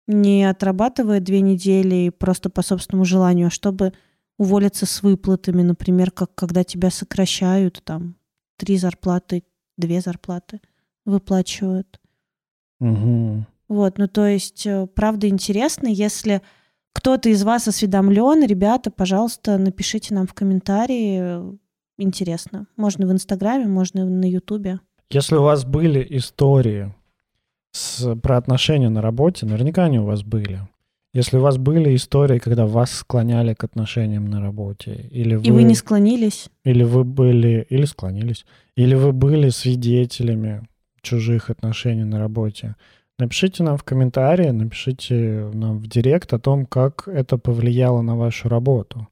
не отрабатывая две недели просто по собственному желанию, а чтобы уволиться с выплатами, например, как когда тебя сокращают, там, три зарплаты, две зарплаты выплачивают. Мгм. Вот, ну то есть, э, правда интересно, если кто-то из вас осведомлен, ребята, пожалуйста, напишите нам в комментарии. Интересно. Можно в Инстаграме, можно на Ютубе. Если у вас были истории с, про отношения на работе, наверняка они у вас были. Если у вас были истории, когда вас склоняли к отношениям на работе, или вы, И вы не склонились? или вы были, или склонились, или вы были свидетелями чужих отношений на работе, напишите нам в комментарии, напишите нам в директ о том, как это повлияло на вашу работу.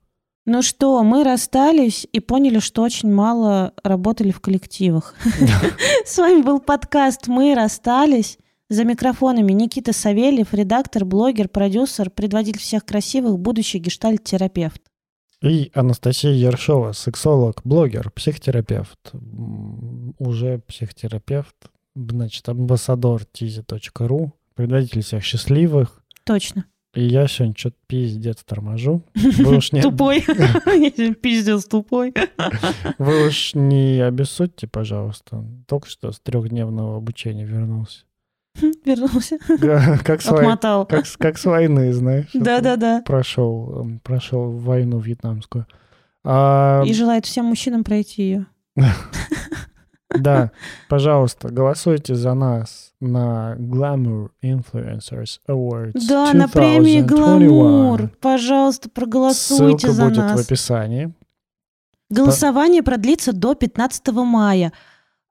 Ну что, мы расстались и поняли, что очень мало работали в коллективах. С вами был подкаст «Мы расстались». За микрофонами Никита Савельев, редактор, блогер, продюсер, предводитель всех красивых, будущий гештальт-терапевт. И Анастасия Ершова, сексолог, блогер, психотерапевт. Уже психотерапевт, значит, амбассадор tizi.ru, предатель всех счастливых. Точно. И я сегодня что-то пиздец торможу. Вы уж не, Тупой. Пиздец тупой. вы уж не обессудьте, пожалуйста. Только что с трехдневного обучения вернулся. Вернулся. Как с, Отмотал. как, как с войны, знаешь. Да-да-да. Прошел, прошел войну вьетнамскую. А, И желает всем мужчинам пройти ее. Да, пожалуйста, голосуйте за нас на Glamour Influencers Awards Да, на премии 2021. Гламур. Пожалуйста, проголосуйте Ссылка за будет в нас. описании. Голосование продлится до 15 мая.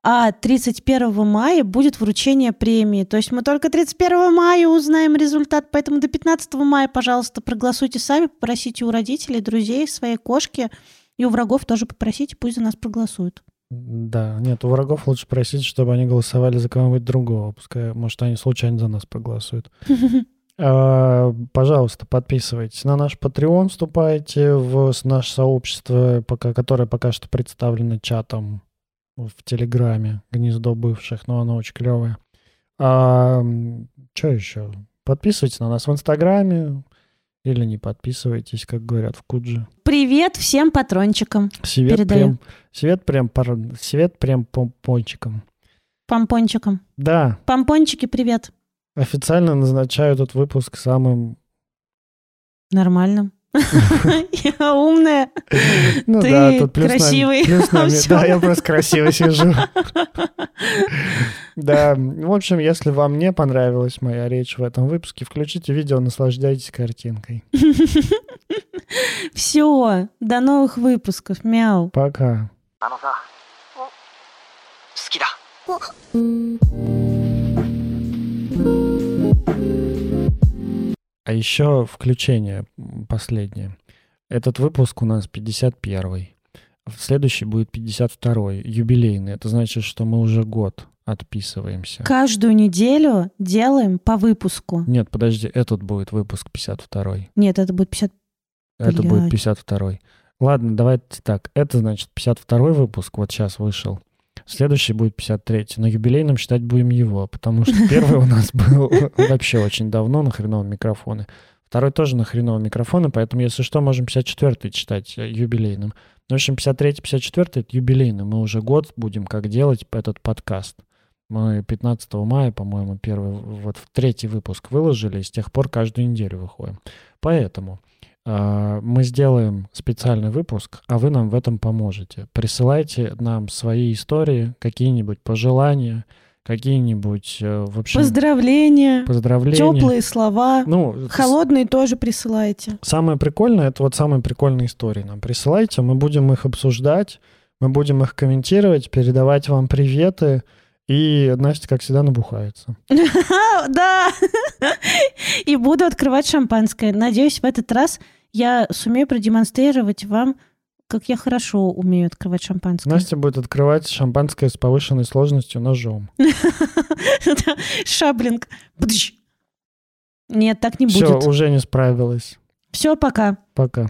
А 31 мая будет вручение премии. То есть мы только 31 мая узнаем результат, поэтому до 15 мая, пожалуйста, проголосуйте сами, попросите у родителей, друзей, своей кошки и у врагов тоже попросите, пусть за нас проголосуют. Да, нет, у врагов лучше просить, чтобы они голосовали за кого-нибудь другого. Пускай, может, они случайно за нас проголосуют. А, Пожалуйста, подписывайтесь на наш Patreon, вступайте в наше сообщество, пока, которое пока что представлено чатом в Телеграме, гнездо бывших, но оно очень клевое. А, что еще? Подписывайтесь на нас в Инстаграме или не подписывайтесь, как говорят в Кудже. Привет всем патрончикам, Свет Передаю. прям, свет прям, пар- свет прям помпончиком. помпончикам. Да, Помпончики, привет. официально назначаю этот выпуск самым... Нормально. Я умная. Ну Ты да, тут плюс красивый. нами- плюс нами- Всё. Да, я просто красиво сижу. Да, в общем, если вам не понравилась моя речь в этом выпуске, включите видео, наслаждайтесь картинкой. Все, до новых выпусков. Мяу. Пока. あのさ好きだ А еще включение последнее. Этот выпуск у нас 51-й. В Следующий будет 52-й, юбилейный. Это значит, что мы уже год отписываемся. Каждую неделю делаем по выпуску. Нет, подожди, этот будет выпуск 52-й. Нет, это будет 50... Это Блядь. будет 52-й. Ладно, давайте так. Это значит 52-й выпуск, вот сейчас вышел. Следующий будет 53-й. На юбилейном считать будем его, потому что первый у нас был вообще очень давно на хреновом микрофоне. Второй тоже на хреновом микрофоне, поэтому, если что, можем 54-й читать э, юбилейным. Ну, в общем, 53-й, 54-й — это юбилейный. Мы уже год будем как делать этот подкаст. Мы 15 мая, по-моему, первый, вот в третий выпуск выложили, и с тех пор каждую неделю выходим. Поэтому мы сделаем специальный выпуск, а вы нам в этом поможете. Присылайте нам свои истории, какие-нибудь пожелания, какие-нибудь, э, в общем, Поздравления, поздравления. теплые слова. Ну, с- Холодные тоже присылайте. Самое прикольное, это вот самые прикольные истории нам присылайте, мы будем их обсуждать, мы будем их комментировать, передавать вам приветы, и Настя, как всегда, набухается. Да! И буду открывать шампанское. Надеюсь, в этот раз я сумею продемонстрировать вам, как я хорошо умею открывать шампанское. Настя будет открывать шампанское с повышенной сложностью ножом. Шаблинг. Нет, так не Все, будет. уже не справилась. Все, пока. Пока.